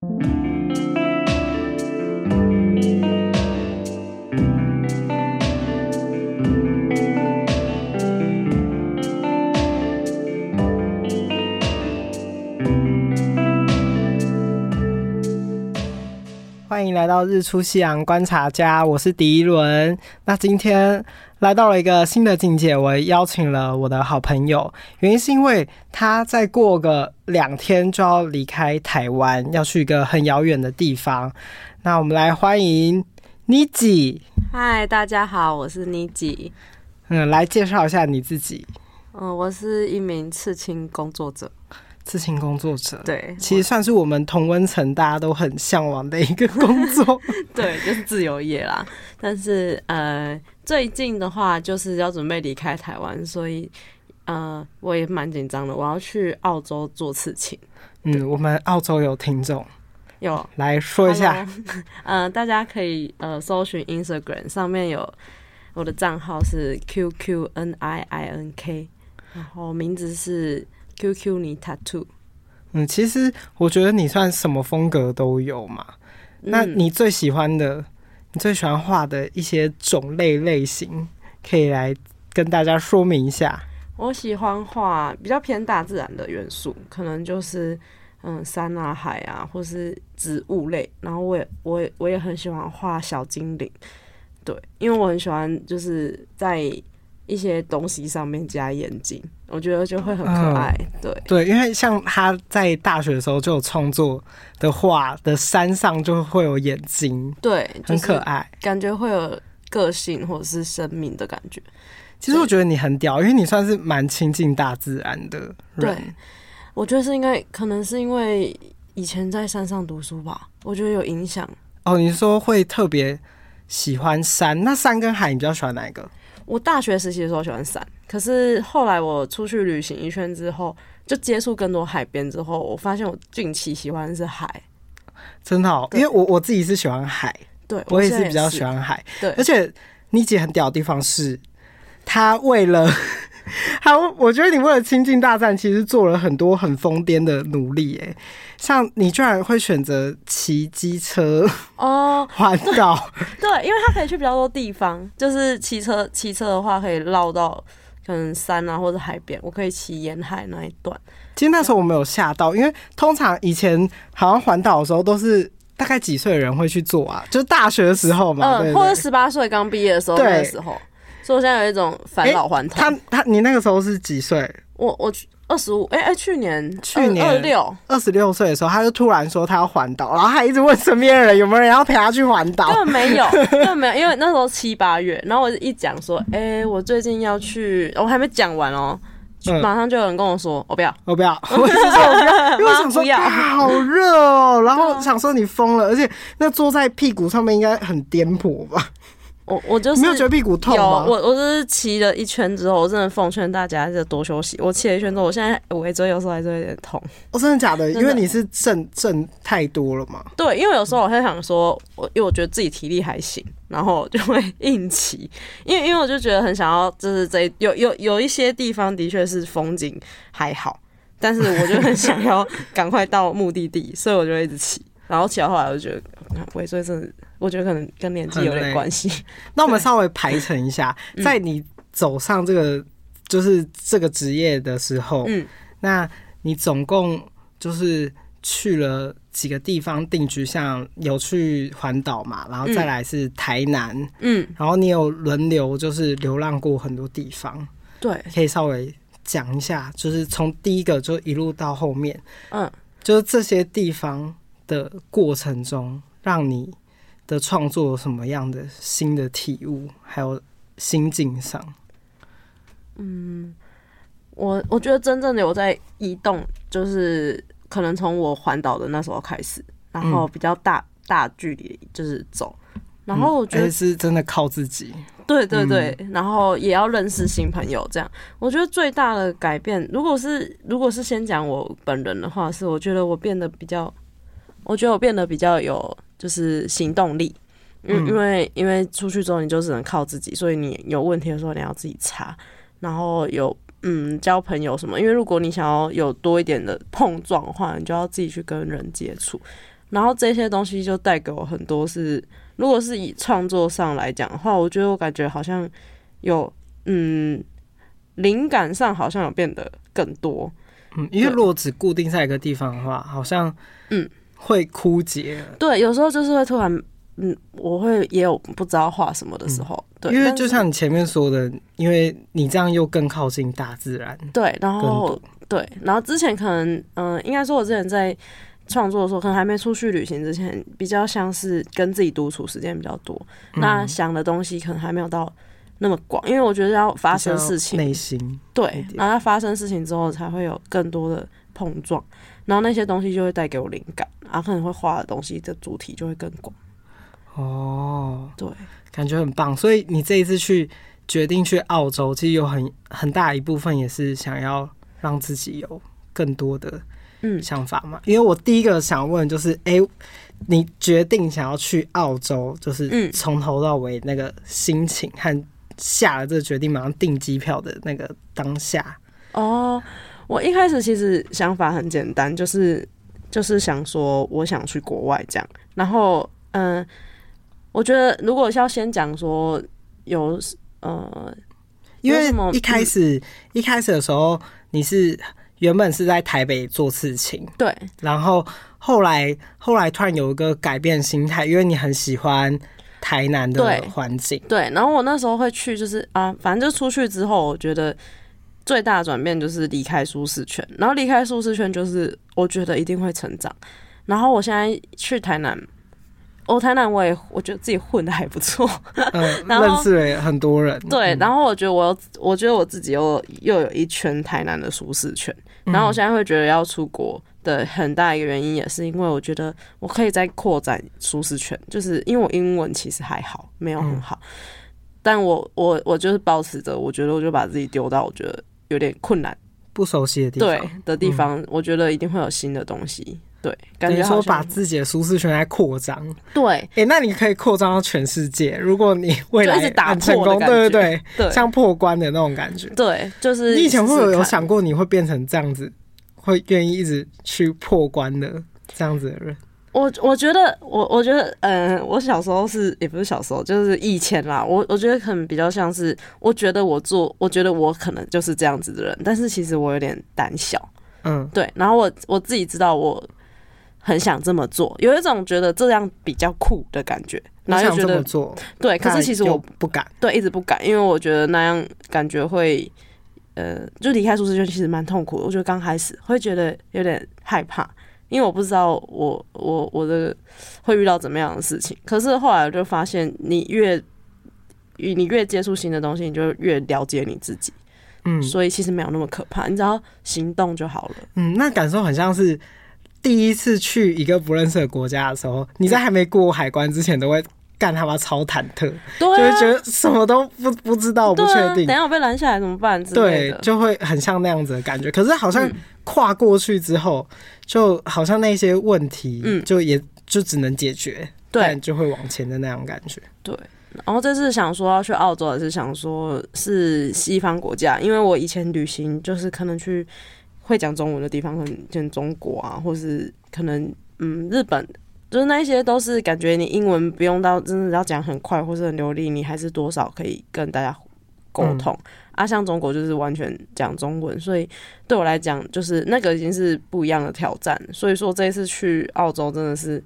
欢迎来到日出夕阳观察家，我是迪伦。那今天来到了一个新的境界，我邀请了我的好朋友，原因是因为他再过个两天就要离开台湾，要去一个很遥远的地方。那我们来欢迎妮吉。嗨，大家好，我是妮吉。嗯，来介绍一下你自己。嗯，我是一名刺青工作者。刺青工作者，对，其实算是我们同温层大家都很向往的一个工作，对，就是自由业啦。但是呃，最近的话就是要准备离开台湾，所以呃，我也蛮紧张的。我要去澳洲做刺青。嗯，我们澳洲有听众，有来说一下。嗯、呃，大家可以呃搜寻 Instagram 上面有我的账号是 QQ N I I N K，然后名字是。QQ 你 Tattoo，嗯，其实我觉得你算什么风格都有嘛。嗯、那你最喜欢的，你最喜欢画的一些种类类型，可以来跟大家说明一下。我喜欢画比较偏大自然的元素，可能就是嗯山啊海啊，或是植物类。然后我也我也我也很喜欢画小精灵，对，因为我很喜欢就是在一些东西上面加眼睛。我觉得就会很可爱，嗯、对对，因为像他在大学的时候就有创作的画的山上就会有眼睛，对，很可爱，感觉会有个性或者是生命的感觉。其实我觉得你很屌，因为你算是蛮亲近大自然的人。对，我觉得是应该可能是因为以前在山上读书吧，我觉得有影响。哦，你说会特别喜欢山，那山跟海你比较喜欢哪一个？我大学时期的时候喜欢伞，可是后来我出去旅行一圈之后，就接触更多海边之后，我发现我近期喜欢的是海，真的好，因为我我自己是喜欢海，对我也是比较喜欢海，对，而且妮姐很屌的地方是，她为了。好，我觉得你为了亲近大自然，其实做了很多很疯癫的努力。哎，像你居然会选择骑机车哦 环岛，对，因为它可以去比较多地方。就是骑车，骑车的话可以绕到可能山啊或者海边，我可以骑沿海那一段。其实那时候我没有吓到，因为通常以前好像环岛的时候都是大概几岁的人会去做啊？就是大学的时候嘛，嗯，或者十八岁刚毕业的时候那个时候。所以我现在有一种返老还童。他他，你那个时候是几岁？我我二十五，哎哎，去年去年二六二十六岁的时候，他就突然说他要环岛，然后还一直问身边的人有没有人要陪他去环岛。根本没有，根本没有，因为那时候七八月，然后我一讲说，哎、欸，我最近要去，我还没讲完哦、喔，马上就有人跟我说，我不要，我不要，我是说我不要，因为我想说啊，好热哦、喔，然后想说你疯了，而且那坐在屁股上面应该很颠簸吧。我我就是没有觉得屁股痛吗？有，我我就是骑了一圈之后，我真的奉劝大家就多休息。我骑了一圈之后，我现在尾椎有时候还是有点痛。哦，真的假的？因为你是震震太多了嘛。对，因为有时候我会想说，我因为我觉得自己体力还行，然后就会硬骑。因为因为我就觉得很想要，就是这有有有一些地方的确是风景还好，但是我就很想要 赶快到目的地，所以我就一直骑。然后骑到后来，我就觉得尾椎真的。我觉得可能跟年纪有点关系。那我们稍微排成一下，在你走上这个就是这个职业的时候，嗯，那你总共就是去了几个地方定居？像有去环岛嘛，然后再来是台南，嗯，然后你有轮流就是流浪过很多地方，对，可以稍微讲一下，就是从第一个就一路到后面，嗯，就是这些地方的过程中让你。的创作有什么样的新的体悟，还有心境上？嗯，我我觉得真正的有在移动，就是可能从我环岛的那时候开始，然后比较大、嗯、大距离就是走，然后我觉得是真的靠自己。对对对，嗯、然后也要认识新朋友，这样我觉得最大的改变，如果是如果是先讲我本人的话，是我觉得我变得比较，我觉得我变得比较有。就是行动力，因因为因为出去之后你就只能靠自己，所以你有问题的时候你要自己查，然后有嗯交朋友什么，因为如果你想要有多一点的碰撞的话，你就要自己去跟人接触，然后这些东西就带给我很多是，如果是以创作上来讲的话，我觉得我感觉好像有嗯，灵感上好像有变得更多。嗯，因为如果只固定在一个地方的话，好像嗯会枯竭。对，有时候就是会突然嗯，我会也有不知道画什么的时候。嗯、对，因为就像你前面说的，因为你这样又更靠近大自然。对，然后对，然后之前可能嗯、呃，应该说我之前在。创作的时候，可能还没出去旅行之前，比较像是跟自己独处时间比较多。嗯、那想的东西可能还没有到那么广，因为我觉得要发生事情，内心对，然后发生事情之后，才会有更多的碰撞，然后那些东西就会带给我灵感，然后可能会画的东西的主题就会更广。哦，对，感觉很棒。所以你这一次去决定去澳洲，其实有很很大一部分也是想要让自己有更多的。嗯，想法嘛，因为我第一个想问就是，哎、欸，你决定想要去澳洲，就是从头到尾那个心情和下了这个决定马上订机票的那个当下。哦，我一开始其实想法很简单，就是就是想说我想去国外这样。然后，嗯、呃，我觉得如果要先讲说有呃，因为一开始、嗯、一开始的时候你是。原本是在台北做事情，对，然后后来后来突然有一个改变心态，因为你很喜欢台南的环境，對，对。然后我那时候会去，就是啊，反正就出去之后，我觉得最大的转变就是离开舒适圈，然后离开舒适圈就是我觉得一定会成长。然后我现在去台南。哦，台南我也我觉得自己混的还不错，嗯，认识了很多人。对，然后我觉得我我觉得我自己又又有一圈台南的舒适圈，然后我现在会觉得要出国的很大一个原因也是因为我觉得我可以再扩展舒适圈，就是因为我英文其实还好，没有很好，但我我我就是保持着，我觉得我就把自己丢到我觉得有点困难、不熟悉的地方，对的地方，我觉得一定会有新的东西。对，感觉说把自己的舒适圈在扩张。对，哎、欸，那你可以扩张到全世界。如果你未来很成功，对对对，对，像破关的那种感觉。对，就是你以前会有有想过你会变成这样子，会愿意一直去破关的这样子的人？我我觉得，我我觉得，嗯、呃，我小时候是也不是小时候，就是以前啦。我我觉得可能比较像是，我觉得我做，我觉得我可能就是这样子的人，但是其实我有点胆小。嗯，对。然后我我自己知道我。很想这么做，有一种觉得这样比较酷的感觉，然后又觉得做对，可是其实我不敢，对，一直不敢，因为我觉得那样感觉会，呃，就离开舒适圈其实蛮痛苦的。我觉得刚开始会觉得有点害怕，因为我不知道我我我的会遇到怎么样的事情。可是后来我就发现，你越你越接触新的东西，你就越了解你自己。嗯，所以其实没有那么可怕，你只要行动就好了。嗯，那感受很像是。第一次去一个不认识的国家的时候，你在还没过海关之前，都会干他妈超忐忑，对、啊，就会觉得什么都不不知道，不确定，等下我被拦下来怎么办？对，就会很像那样子的感觉。可是好像跨过去之后，嗯、就好像那些问题，嗯，就也就只能解决，对，就会往前的那种感觉。对，然后这次想说要去澳洲，也是想说是西方国家，因为我以前旅行就是可能去。会讲中文的地方，可能像中国啊，或是可能嗯日本，就是那一些都是感觉你英文不用到真的要讲很快或是很流利，你还是多少可以跟大家沟通。嗯、啊，像中国就是完全讲中文，所以对我来讲就是那个已经是不一样的挑战。所以说这一次去澳洲真的是，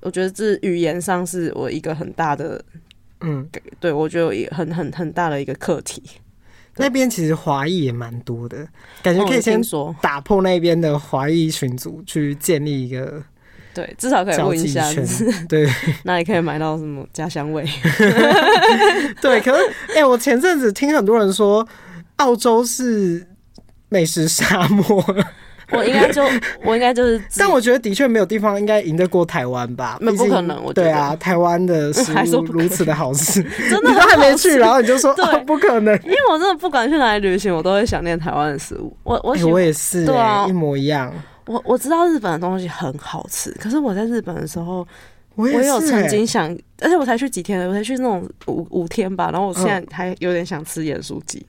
我觉得这语言上是我一个很大的嗯，对我觉得也很很很大的一个课题。那边其实华裔也蛮多的，感觉可以先打破那边的华裔群组，去建立一个对，至少可以问一下，对，那里可以买到什么家乡味？对，可是哎、欸，我前阵子听很多人说，澳洲是美食沙漠。我应该就我应该就是，但我觉得的确没有地方应该赢得过台湾吧？那不可能，我对啊，台湾的食物如此的好吃，真的你都还没去，然后你就说啊，不可能，因为我真的不管去哪里旅行，我都会想念台湾的食物。我我、欸、我也是，对啊，一模一样。我我知道日本的东西很好吃，可是我在日本的时候，我也有曾经想，而且我才去几天，我才去那种五五天吧，然后我现在还有点想吃盐酥鸡。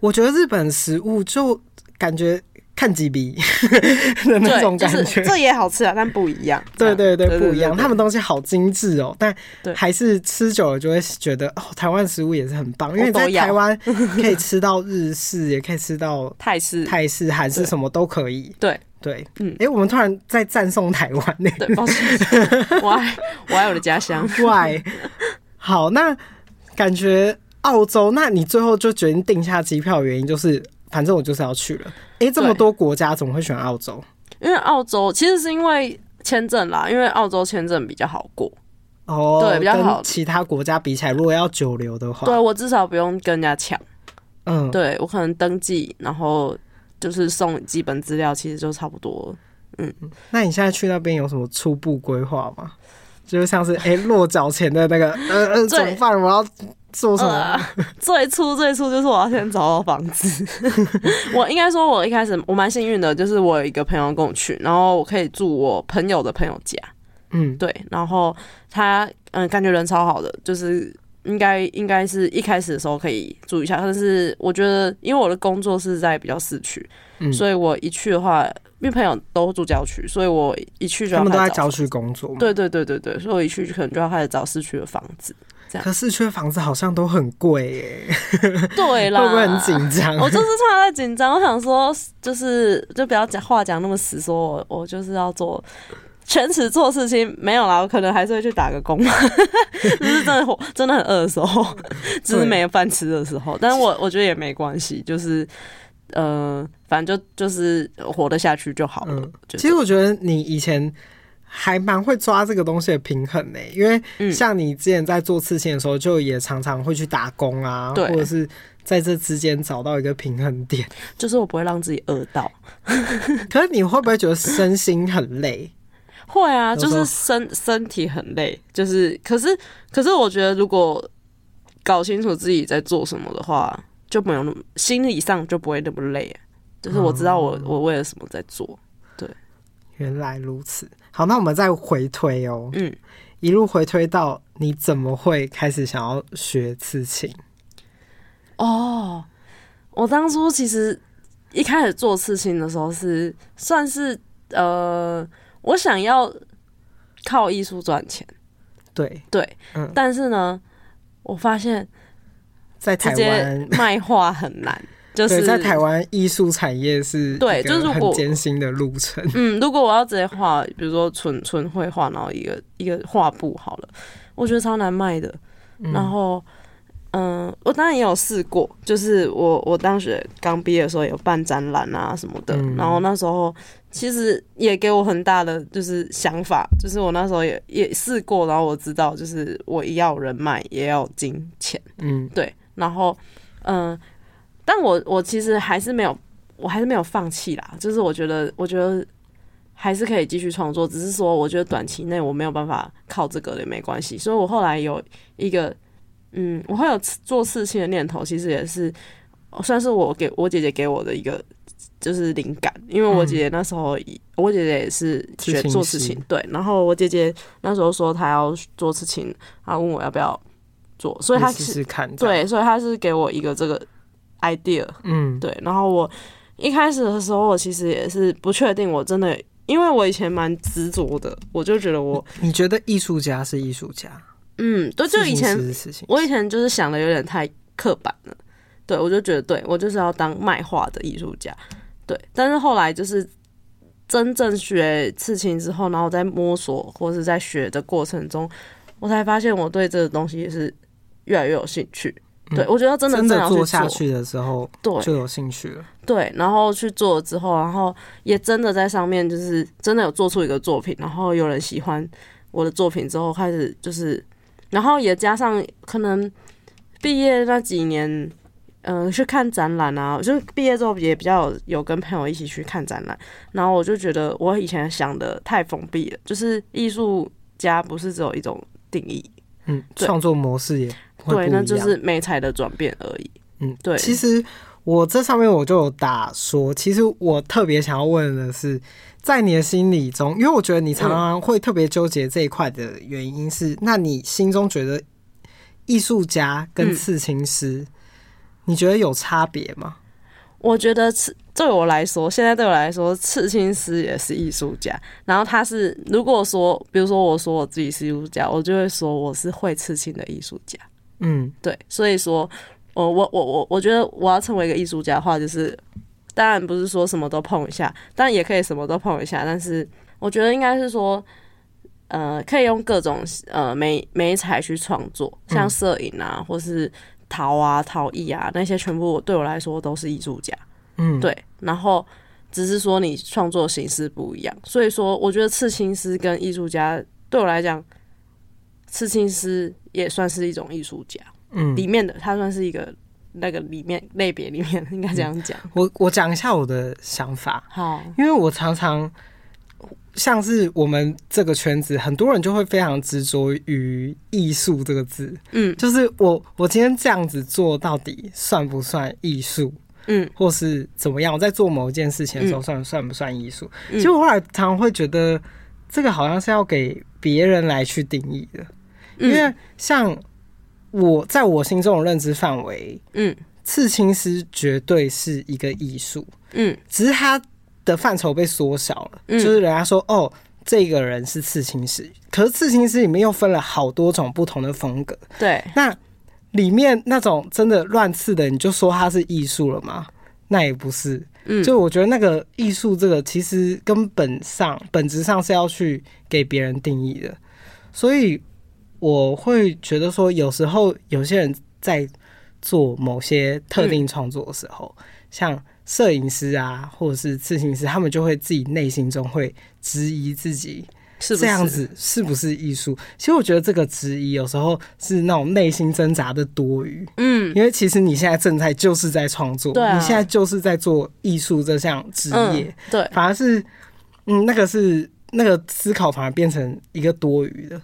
我觉得日本食物就感觉。看几笔 的那种感觉，就是、这也好吃啊，但不一样。对对对，不一样。他们东西好精致哦，但还是吃久了就会觉得哦，台湾食物也是很棒，因为在台湾 可以吃到日式，也可以吃到泰式、泰式、韩式，什么都可以。对对，嗯，哎、欸，我们突然在赞颂台湾呢、欸。对，抱歉，我爱我爱我的家乡。Why？好，那感觉澳洲，那你最后就决定定下机票的原因就是。反正我就是要去了。哎、欸，这么多国家，怎么会选澳洲？因为澳洲其实是因为签证啦，因为澳洲签证比较好过。哦，对，比较好。跟其他国家比起来，如果要久留的话，对我至少不用跟人家抢。嗯，对我可能登记，然后就是送基本资料，其实就差不多。嗯，那你现在去那边有什么初步规划吗？就是像是哎、欸、落脚前的那个呃呃，怎么办？我要。做什么、呃？最初最初就是我要先找到房子。我应该说，我一开始我蛮幸运的，就是我有一个朋友跟我去，然后我可以住我朋友的朋友家。嗯，对。然后他嗯，感觉人超好的，就是应该应该是一开始的时候可以住一下。但是我觉得，因为我的工作是在比较市区，嗯，所以我一去的话，因为朋友都住郊区，所以我一去就要他们都在郊区工作。对对对对对，所以我一去就可能就要开始找市区的房子。可市区房子好像都很贵耶，对啦，会不会很紧张？我就是突然在紧张，我想说，就是就不要讲话讲那么死，说我我就是要做全职做事情，没有啦，我可能还是会去打个工，就是真的真的很饿的时候，就是没有饭吃的时候，但是我我觉得也没关系，就是呃，反正就就是活得下去就好了。嗯，其实我觉得你以前。还蛮会抓这个东西的平衡呢，因为像你之前在做刺青的时候，就也常常会去打工啊，或者是在这之间找到一个平衡点，就是我不会让自己饿到。可是你会不会觉得身心很累？会啊，就是身身体很累，就是可是可是我觉得如果搞清楚自己在做什么的话，就没有那么心理上就不会那么累，就是我知道我我为了什么在做。对，原来如此。好，那我们再回推哦，嗯，一路回推到你怎么会开始想要学刺青？哦，我当初其实一开始做刺青的时候是算是呃，我想要靠艺术赚钱，对。对，嗯，但是呢，我发现在台湾。卖画很难。就是在台湾艺术产业是对，就是很艰辛的路程。嗯，如果我要直接画，比如说纯纯绘画，然后一个一个画布好了，我觉得超难卖的。嗯、然后，嗯、呃，我当然也有试过，就是我我当时刚毕业的时候有办展览啊什么的，嗯、然后那时候其实也给我很大的就是想法，就是我那时候也也试过，然后我知道就是我要人脉也要金钱，嗯，对，然后嗯。呃但我我其实还是没有，我还是没有放弃啦。就是我觉得，我觉得还是可以继续创作，只是说我觉得短期内我没有办法靠这个也没关系。所以我后来有一个，嗯，我会有做事情的念头，其实也是算是我给我姐姐给我的一个就是灵感，因为我姐姐那时候，嗯、我姐姐也是学做事情，对。然后我姐姐那时候说她要做事情，她问我要不要做，所以她是对，所以她是给我一个这个。idea，嗯，对。然后我一开始的时候，我其实也是不确定，我真的，因为我以前蛮执着的，我就觉得我，你觉得艺术家是艺术家？嗯，对，就以前我以前就是想的有点太刻板了，对，我就觉得对我就是要当卖画的艺术家，对。但是后来就是真正学刺青之后，然后在摸索或是在学的过程中，我才发现我对这个东西也是越来越有兴趣。对，我觉得真的真的做下去的时候，对，就有兴趣了。对，然后去做了之后，然后也真的在上面，就是真的有做出一个作品，然后有人喜欢我的作品之后，开始就是，然后也加上可能毕业那几年，嗯、呃，去看展览啊，就毕业之后也比较有有跟朋友一起去看展览，然后我就觉得我以前想的太封闭了，就是艺术家不是只有一种定义，嗯，创作模式也。对，那就是美彩的转变而已。嗯，对。其实我这上面我就有打说，其实我特别想要问的是，在你的心里中，因为我觉得你常常会特别纠结这一块的原因是，嗯、那你心中觉得艺术家跟刺青师，嗯、你觉得有差别吗？我觉得刺对我来说，现在对我来说，刺青师也是艺术家。然后他是，如果说，比如说我说我自己是艺术家，我就会说我是会刺青的艺术家。嗯，对。所以说，我我我我我觉得我要成为一个艺术家的话，就是当然不是说什么都碰一下，但也可以什么都碰一下。但是我觉得应该是说，呃，可以用各种呃美美彩去创作，像摄影啊，嗯、或是陶啊、陶艺啊那些，全部对我来说都是艺术家。嗯，对，然后只是说你创作形式不一样，所以说我觉得刺青师跟艺术家对我来讲，刺青师也算是一种艺术家，嗯，里面的他算是一个那个里面类别里面应该这样讲。嗯，我我讲一下我的想法，好，因为我常常像是我们这个圈子，很多人就会非常执着于艺术这个字，嗯，就是我我今天这样子做到底算不算艺术？嗯，或是怎么样？我在做某一件事情的时候算，算、不算艺术？其实我后来常常会觉得，这个好像是要给别人来去定义的，因为像我在我心中的认知范围，嗯，刺青师绝对是一个艺术，嗯，只是他的范畴被缩小了，就是人家说哦，这个人是刺青师，可是刺青师里面又分了好多种不同的风格，对，那。里面那种真的乱刺的，你就说他是艺术了吗？那也不是。嗯，就我觉得那个艺术这个，其实根本上本质上是要去给别人定义的。所以我会觉得说，有时候有些人在做某些特定创作的时候，嗯、像摄影师啊，或者是刺青师，他们就会自己内心中会质疑自己。是这样子是不是艺术？其实我觉得这个质疑有时候是那种内心挣扎的多余。嗯，因为其实你现在正在就是在创作，你现在就是在做艺术这项职业。对，反而是嗯，那个是那个思考反而变成一个多余的。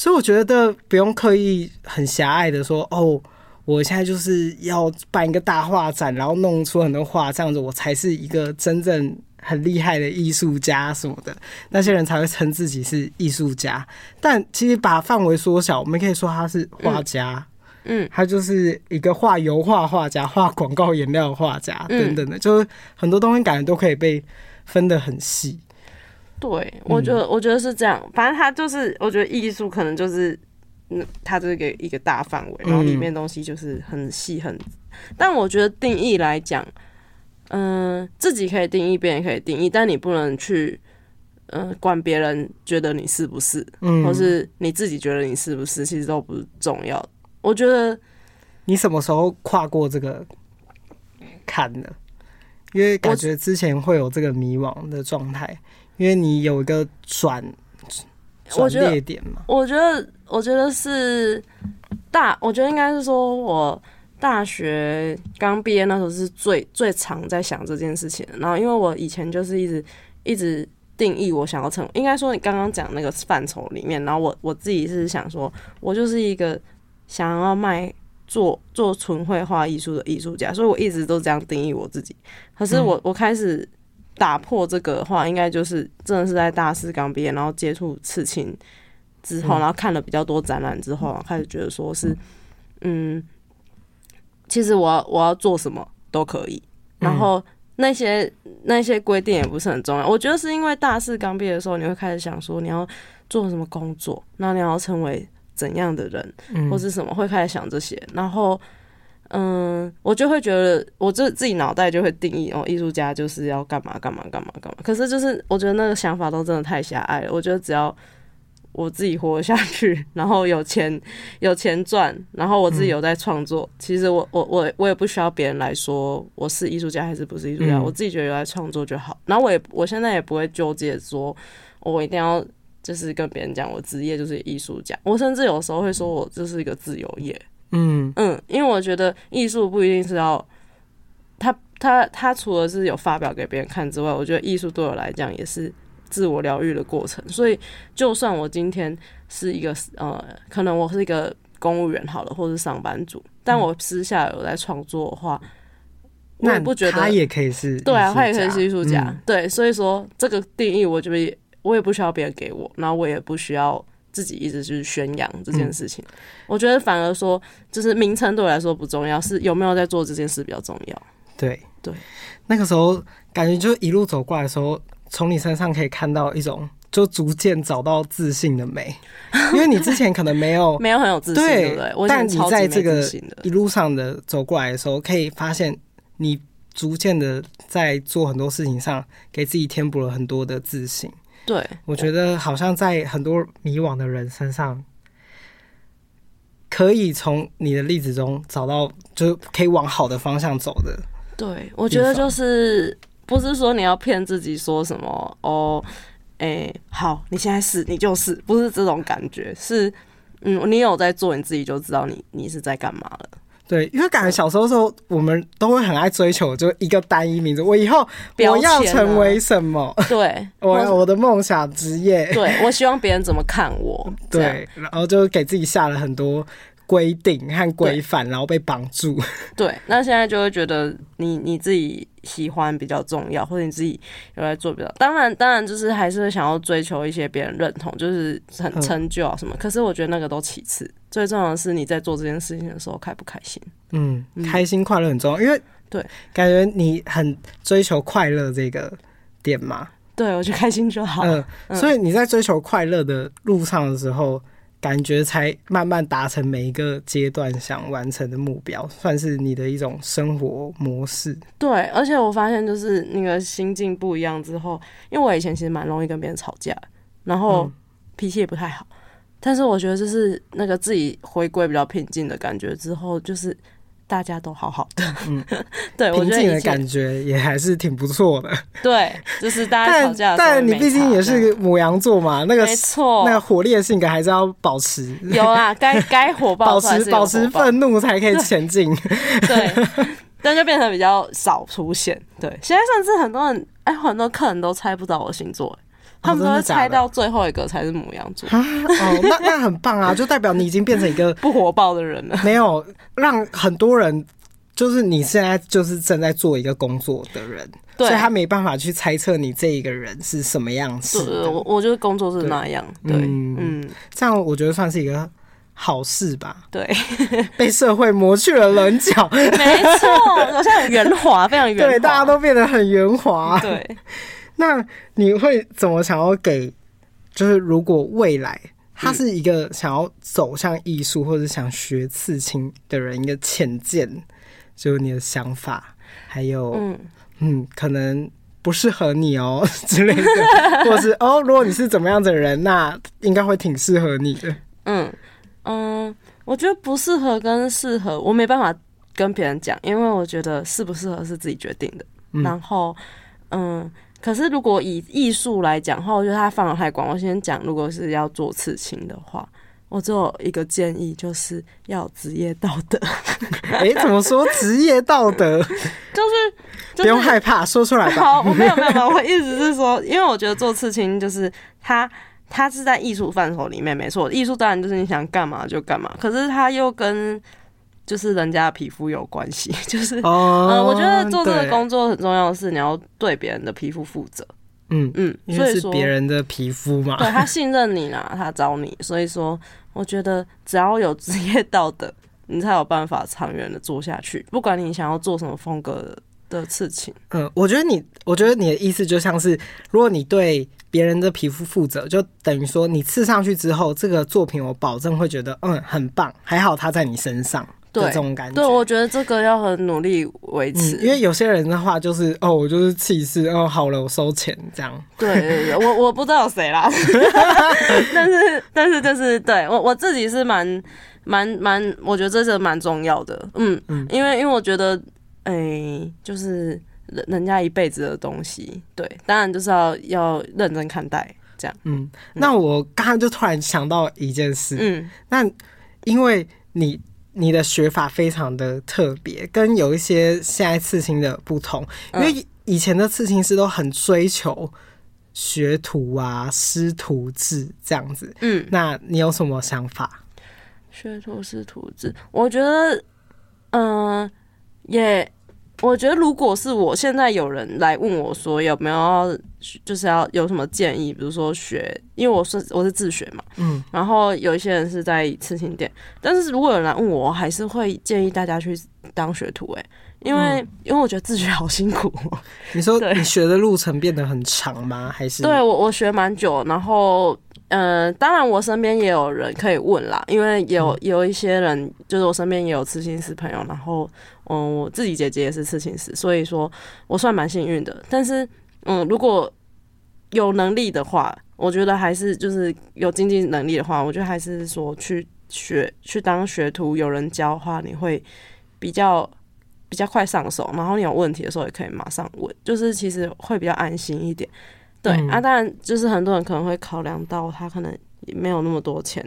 所以我觉得不用刻意很狭隘的说哦，我现在就是要办一个大画展，然后弄出很多画，这样子我才是一个真正。很厉害的艺术家什么的，那些人才会称自己是艺术家。但其实把范围缩小，我们可以说他是画家，嗯，他就是一个画油画画家、画广告颜料画家等等的，就是很多东西感觉都可以被分得很细。对，我觉得，我觉得是这样。反正他就是，我觉得艺术可能就是，嗯，他这个一个大范围，然后里面东西就是很细很。但我觉得定义来讲。嗯，自己可以定义，别人可以定义，但你不能去，嗯，管别人觉得你是不是，嗯，或是你自己觉得你是不是，其实都不是重要。我觉得你什么时候跨过这个坎呢？因为感觉之前会有这个迷惘的状态，因为你有一个转转捩点嘛。我觉得，我觉得是大，我觉得应该是说我。大学刚毕业那时候是最最常在想这件事情，然后因为我以前就是一直一直定义我想要成，应该说你刚刚讲那个范畴里面，然后我我自己是想说，我就是一个想要卖做做纯绘画艺术的艺术家，所以我一直都这样定义我自己。可是我我开始打破这个的话，应该就是真的是在大四刚毕业，然后接触刺青之后，然后看了比较多展览之后，开始觉得说是嗯。其实我要我要做什么都可以，然后那些、嗯、那些规定也不是很重要。我觉得是因为大四刚毕业的时候，你会开始想说你要做什么工作，那你要成为怎样的人，嗯、或是什么，会开始想这些。然后，嗯，我就会觉得我就自己脑袋就会定义哦，艺术家就是要干嘛干嘛干嘛干嘛。可是就是我觉得那个想法都真的太狭隘了。我觉得只要。我自己活下去，然后有钱有钱赚，然后我自己有在创作。嗯、其实我我我我也不需要别人来说我是艺术家还是不是艺术家，嗯、我自己觉得有在创作就好。然后我也我现在也不会纠结说，我一定要就是跟别人讲我职业就是艺术家。我甚至有时候会说我就是一个自由业。嗯。嗯，因为我觉得艺术不一定是要他他他除了是有发表给别人看之外，我觉得艺术对我来讲也是。自我疗愈的过程，所以就算我今天是一个呃，可能我是一个公务员好了，或是上班族，但我私下有在创作的话，我也不觉得他也可以是对啊，他也可以是艺术家，嗯、对，所以说这个定义，我觉得我也不需要别人给我，然后我也不需要自己一直去宣扬这件事情。嗯、我觉得反而说，就是名称对我来说不重要，是有没有在做这件事比较重要。对对，那个时候感觉就一路走过来的时候，从你身上可以看到一种就逐渐找到自信的美，因为你之前可能没有 没有很有自信，对，不对？但你在这个一路上的走过来的时候，可以发现你逐渐的在做很多事情上，给自己填补了很多的自信。对，我觉得好像在很多迷惘的人身上，可以从你的例子中找到，就可以往好的方向走的。对，我觉得就是不是说你要骗自己说什么哦，哎、欸，好，你现在是你就是，不是这种感觉，是嗯，你有在做，你自己就知道你你是在干嘛了。对，因为感觉小时候的时候，我们都会很爱追求，就一个单一名字。我以后我要成为什么？对，我我的梦想职业。对，我希望别人怎么看我？对，然后就给自己下了很多规定和规范，然后被绑住。对，那现在就会觉得你你自己喜欢比较重要，或者你自己有在做比较。当然，当然就是还是想要追求一些别人认同，就是很成就啊什么。可是我觉得那个都其次。最重要的是你在做这件事情的时候开不开心？嗯，开心快乐很重要，因为对，感觉你很追求快乐这个点嘛。对，我觉得开心就好。嗯，所以你在追求快乐的路上的时候，感觉才慢慢达成每一个阶段想完成的目标，算是你的一种生活模式。对，而且我发现就是那个心境不一样之后，因为我以前其实蛮容易跟别人吵架，然后脾气也不太好。但是我觉得，就是那个自己回归比较平静的感觉之后，就是大家都好好的。嗯，对，平静的感觉也还是挺不错的。对，就是大家吵架但但你毕竟也是母羊座嘛，那个没错，那个火烈的性格还是要保持。有啊，该该火爆，保持保持愤怒才可以前进。对，但就变成比较少出现。对，现在甚至很多人，哎，很多客人都猜不到我星座。他们都会猜到最后一个才是母羊座。哦，那 那很棒啊，就代表你已经变成一个 不火爆的人了。没有让很多人，就是你现在就是正在做一个工作的人，对所以他没办法去猜测你这一个人是什么样子。我我觉得工作是那样。对，对嗯，嗯这样我觉得算是一个好事吧。对，被社会磨去了棱角。没错，好像很圆滑，非常圆滑。对，大家都变得很圆滑。对。那你会怎么想要给？就是如果未来他是一个想要走向艺术或者想学刺青的人，一个浅见，就是你的想法，还有嗯嗯，可能不适合你哦之类的，或者是哦，如果你是怎么样的人，那应该会挺适合你的。嗯嗯，我觉得不适合跟适合，我没办法跟别人讲，因为我觉得适不适合是自己决定的。嗯、然后嗯。可是，如果以艺术来讲的话，我觉得它范围太广。我先讲，如果是要做刺青的话，我只有一个建议，就是要职业道德。哎、欸，怎么说职业道德？就是、就是、不用害怕，说出来吧。好，我没有没有没有，我意思是说，因为我觉得做刺青就是它，它是在艺术范畴里面，没错。艺术当然就是你想干嘛就干嘛，可是它又跟。就是人家的皮肤有关系，就是嗯、oh, 呃，我觉得做这个工作很重要的是你要对别人的皮肤负责。嗯嗯，因为是别人的皮肤嘛，对，他信任你啦，他找你，所以说我觉得只要有职业道德，你才有办法长远的做下去。不管你想要做什么风格的事情，嗯，我觉得你，我觉得你的意思就像是，如果你对别人的皮肤负责，就等于说你刺上去之后，这个作品我保证会觉得嗯很棒，还好它在你身上。对这种感觉，对，我觉得这个要很努力维持、嗯，因为有些人的话就是哦，我就是气势，哦，好了，我收钱这样。对对对，我 我不知道有谁啦，但是但是就是对我我自己是蛮蛮蛮，我觉得这是蛮重要的，嗯嗯，因为因为我觉得，哎、欸，就是人人家一辈子的东西，对，当然就是要要认真看待这样。嗯，那我刚刚就突然想到一件事，嗯，那因为你。你的学法非常的特别，跟有一些现在刺青的不同，因为以前的刺青师都很追求学徒啊、师徒制这样子。嗯，那你有什么想法？学徒师徒制，我觉得，嗯、呃，也我觉得如果是我现在有人来问我说有没有就是要有什么建议，比如说学，因为我是我是自学嘛，嗯，然后有一些人是在刺青店，但是如果有人来问我，我还是会建议大家去当学徒，欸，哎，因为、嗯、因为我觉得自学好辛苦。你说你学的路程变得很长吗？还是？对我我学蛮久，然后。嗯、呃，当然，我身边也有人可以问啦，因为有有一些人，就是我身边也有刺青师朋友，然后，嗯，我自己姐姐也是刺青师，所以说我算蛮幸运的。但是，嗯，如果有能力的话，我觉得还是就是有经济能力的话，我觉得还是说去学去当学徒，有人教的话，你会比较比较快上手，然后你有问题的时候也可以马上问，就是其实会比较安心一点。对、嗯、啊，当然就是很多人可能会考量到他可能也没有那么多钱，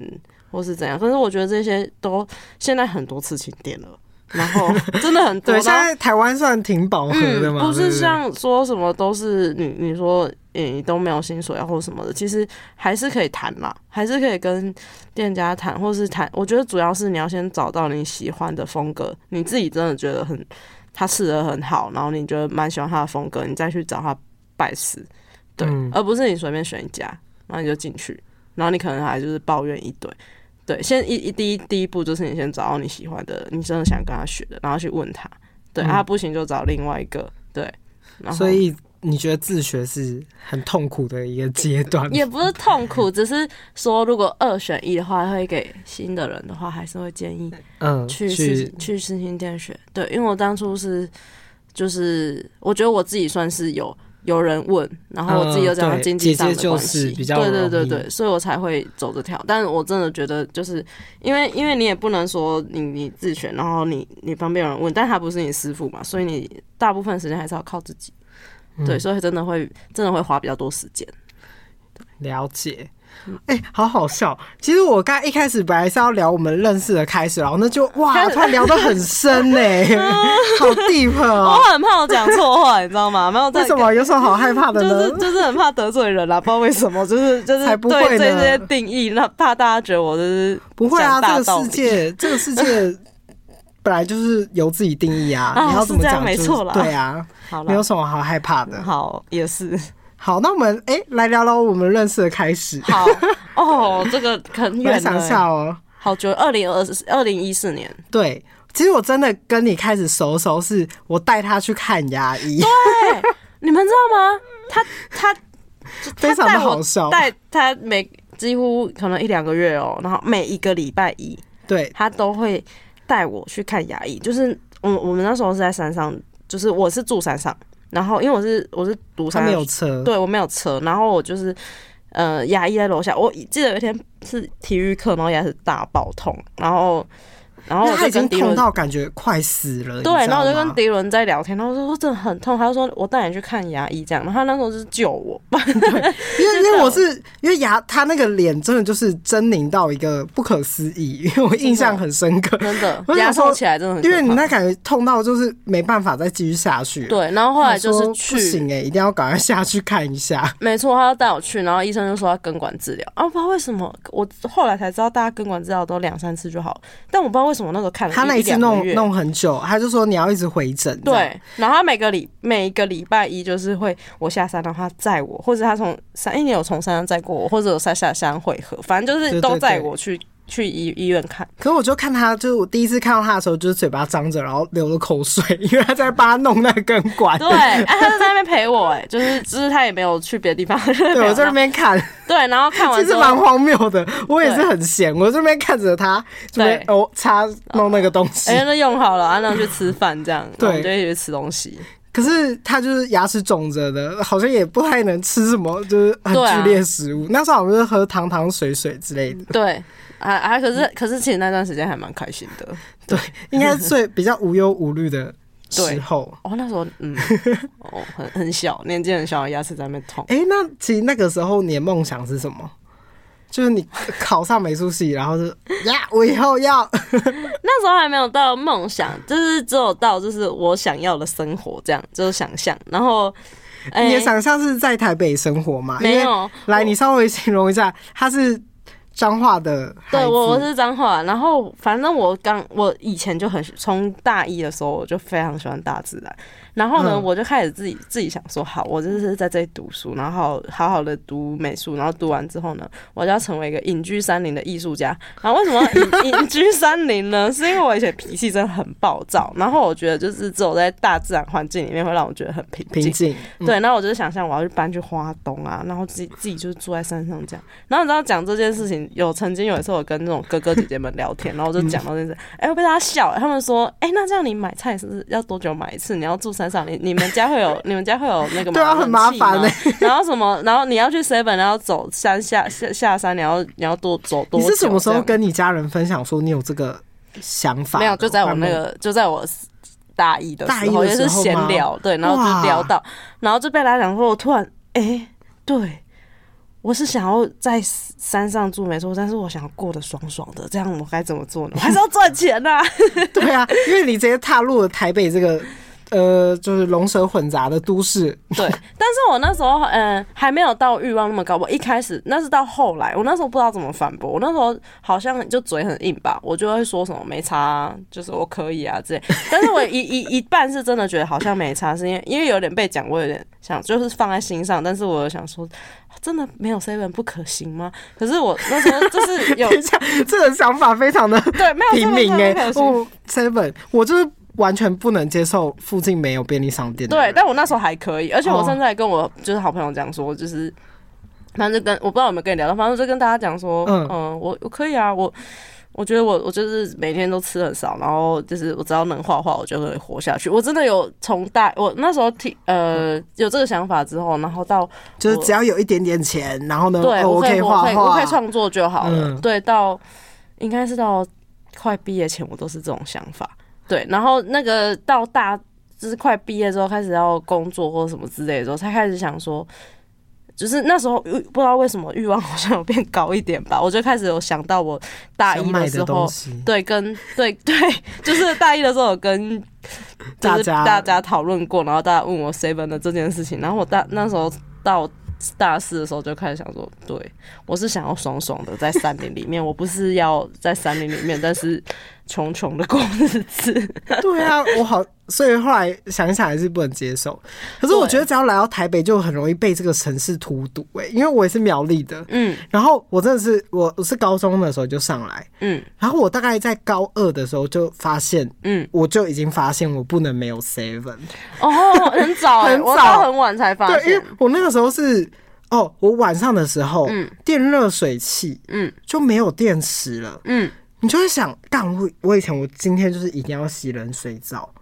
或是怎样。可是我觉得这些都现在很多刺青店了，然后 真的很多。对，现在台湾算挺饱和的嘛、嗯，不是像说什么都是你你说你都没有薪水啊或什么的，其实还是可以谈嘛，还是可以跟店家谈，或是谈。我觉得主要是你要先找到你喜欢的风格，你自己真的觉得很他吃得很好，然后你觉得蛮喜欢他的风格，你再去找他拜师。对，嗯、而不是你随便选一家，然后你就进去，然后你可能还就是抱怨一堆。对，先一一第一第一步就是你先找到你喜欢的，你真的想跟他学的，然后去问他。对，嗯、啊不行就找另外一个。对，然后所以你觉得自学是很痛苦的一个阶段？也不是痛苦，只是说如果二选一的话，会给新的人的话，还是会建议嗯去去去刺青店学。对，因为我当初是就是我觉得我自己算是有。有人问，然后我自己又加上经济上的关系，对对对对，所以我才会走这条。但是我真的觉得，就是因为因为你也不能说你你自选，然后你你旁边有人问，但他不是你师傅嘛，所以你大部分时间还是要靠自己。对，所以真的会真的会花比较多时间。了解。哎、欸，好好笑！其实我刚一开始本来是要聊我们认识的开始，然后那就哇，突然聊得很深呢，好 deep 哦！我很怕我讲错话，你知道吗？没有为什么？有什么好害怕的呢？就是就是很怕得罪人啦，不知道为什么，就是就是才不会对这些定义，那怕大家觉得我就是不会啊。这个世界，这个世界本来就是由自己定义啊，你要怎么讲？没错啦，对啊，好，没有什么好害怕的。好，也是。好，那我们哎、欸，来聊聊我们认识的开始。好哦，这个很远。想一下哦，好久，二零二二零一四年。对，其实我真的跟你开始熟熟，是我带他去看牙医。对，你们知道吗？他他 非常的好笑，带他每几乎可能一两个月哦，然后每一个礼拜一，对他都会带我去看牙医。就是我我们那时候是在山上，就是我是住山上。然后，因为我是我是读上，没有车，对我没有车。然后我就是，呃，牙医在楼下。我记得有一天是体育课，然后牙齿大爆痛，然后。然后他已经痛到感觉快死了，对。然后我就跟迪伦在聊天，然后说真的很痛，他就说我带你去看牙医这样。然后他那时候就是救我，对，因为因为我是因为牙他那个脸真的就是狰狞到一个不可思议，因为我印象很深刻，真的牙痛起来真的很，因为你那感觉痛到就是没办法再继续下去。对，然后后来就是去不行哎，一定要赶快下去看一下。没错，他要带我去，然后医生就说要根管治疗啊，不知道为什么，我后来才知道大家根管治疗都两三次就好，但我不知道为什么那个看了他。一次弄弄很久，他就说你要一直回诊。对，然后他每个礼每一个礼拜一就是会我下山的话载我，或者他从山，一年有从山上载过我，或者有下下山会合，反正就是都载我去。去医医院看，可是我就看他，就是我第一次看到他的时候，就是嘴巴张着，然后流了口水，因为他在帮他弄那个根管。对，哎，他就在那边陪我，哎，就是就是他也没有去别的地方。对，我在那边看。对，然后看完其实蛮荒谬的，我也是很闲，我这边看着他，对，哦，擦弄那个东西。哎，那用好了，然后去吃饭这样，对，就一起去吃东西。可是他就是牙齿肿着的，好像也不太能吃什么，就是很剧烈食物。那时候我们是喝糖糖水水之类的。对。啊啊！可是可是，其实那段时间还蛮开心的。对，应该是最比较无忧无虑的 时候。哦，那时候嗯，哦，很很小，年纪很小，牙齿在那边痛。哎、欸，那其实那个时候你的梦想是什么？就是你考上美术系，然后是呀，我以后要。那时候还没有到梦想，就是只有到就是我想要的生活，这样就是想象。然后、欸、你的想象是在台北生活吗？没有。来，你稍微形容一下，他是。彰化的，对我我是脏话，然后反正我刚我以前就很从大一的时候我就非常喜欢大自然。然后呢，嗯、我就开始自己自己想说，好，我就是在这里读书，然后好好的读美术，然后读完之后呢，我就要成为一个隐居山林的艺术家。然后为什么隐隐居山林呢？是因为我以前脾气真的很暴躁，然后我觉得就是只有在大自然环境里面会让我觉得很平静。平静。嗯、对，然后我就想象我要去搬去花东啊，然后自己自己就是住在山上这样。然后你知道讲这件事情，有曾经有一次我跟那种哥哥姐姐们聊天，然后我就讲到这件事，哎、嗯，我被大家笑，他们说，哎，那这样你买菜是不是要多久买一次？你要住山上，你 你们家会有你们家会有那个吗？对啊，很麻烦的。然后什么？然后你要去 seven，然后走山下下下山，你要你要多走多？你是什么时候跟你家人分享说你有这个想法？没有，就在我那个就在我大一的时候，也是闲聊，对，然后就聊到，然后就被他讲说，我突然哎、欸，对。我是想要在山上住没错，但是我想要过得爽爽的，这样我该怎么做呢？我还是要赚钱呐、啊。对啊，因为你直接踏入了台北这个。呃，就是龙蛇混杂的都市。对，但是我那时候，嗯、呃，还没有到欲望那么高。我一开始那是到后来，我那时候不知道怎么反驳。我那时候好像就嘴很硬吧，我就会说什么没差、啊，就是我可以啊这。但是我一一一半是真的觉得好像没差，是因为因为有点被讲，我有点想就是放在心上。但是我想说，真的没有 seven 不可行吗？可是我那时候就是有 这个想法非常的对，没有平民哎、欸，哦 seven，我就是。完全不能接受附近没有便利商店。对，但我那时候还可以，而且我现在跟我就是好朋友讲说，就是反正就跟我不知道有没有跟你聊到，反正就跟大家讲说，嗯，嗯，我我可以啊，我我觉得我我就是每天都吃很少，然后就是我只要能画画，我就会活下去。我真的有从大我那时候听呃有这个想法之后，然后到就是只要有一点点钱，然后呢，对，我可以画画，我可以创作就好了。嗯、对，到应该是到快毕业前，我都是这种想法。对，然后那个到大就是快毕业之后，开始要工作或什么之类的时候，才开始想说，就是那时候不知道为什么欲望好像有变高一点吧，我就开始有想到我大一的时候，对，跟对对，就是大一的时候有跟就是大家讨论过，然后大家问我 seven 的这件事情，然后我大那时候到。大四的时候就开始想说，对，我是想要爽爽的在山林里面，我不是要在山林里面，但是穷穷的过日子。对啊，我好，所以后来想一想还是不能接受。可是我觉得只要来到台北，就很容易被这个城市荼毒哎，因为我也是苗栗的，嗯，然后我真的是我我是高中的时候就上来，嗯，然后我大概在高二的时候就发现，嗯，我就已经发现我不能没有 seven 哦，很早很早很晚才发现，对，因为我那个时候是。哦，我晚上的时候，嗯，电热水器，嗯，就没有电池了，嗯，你就会想，干我我以前我今天就是一定要洗冷水澡，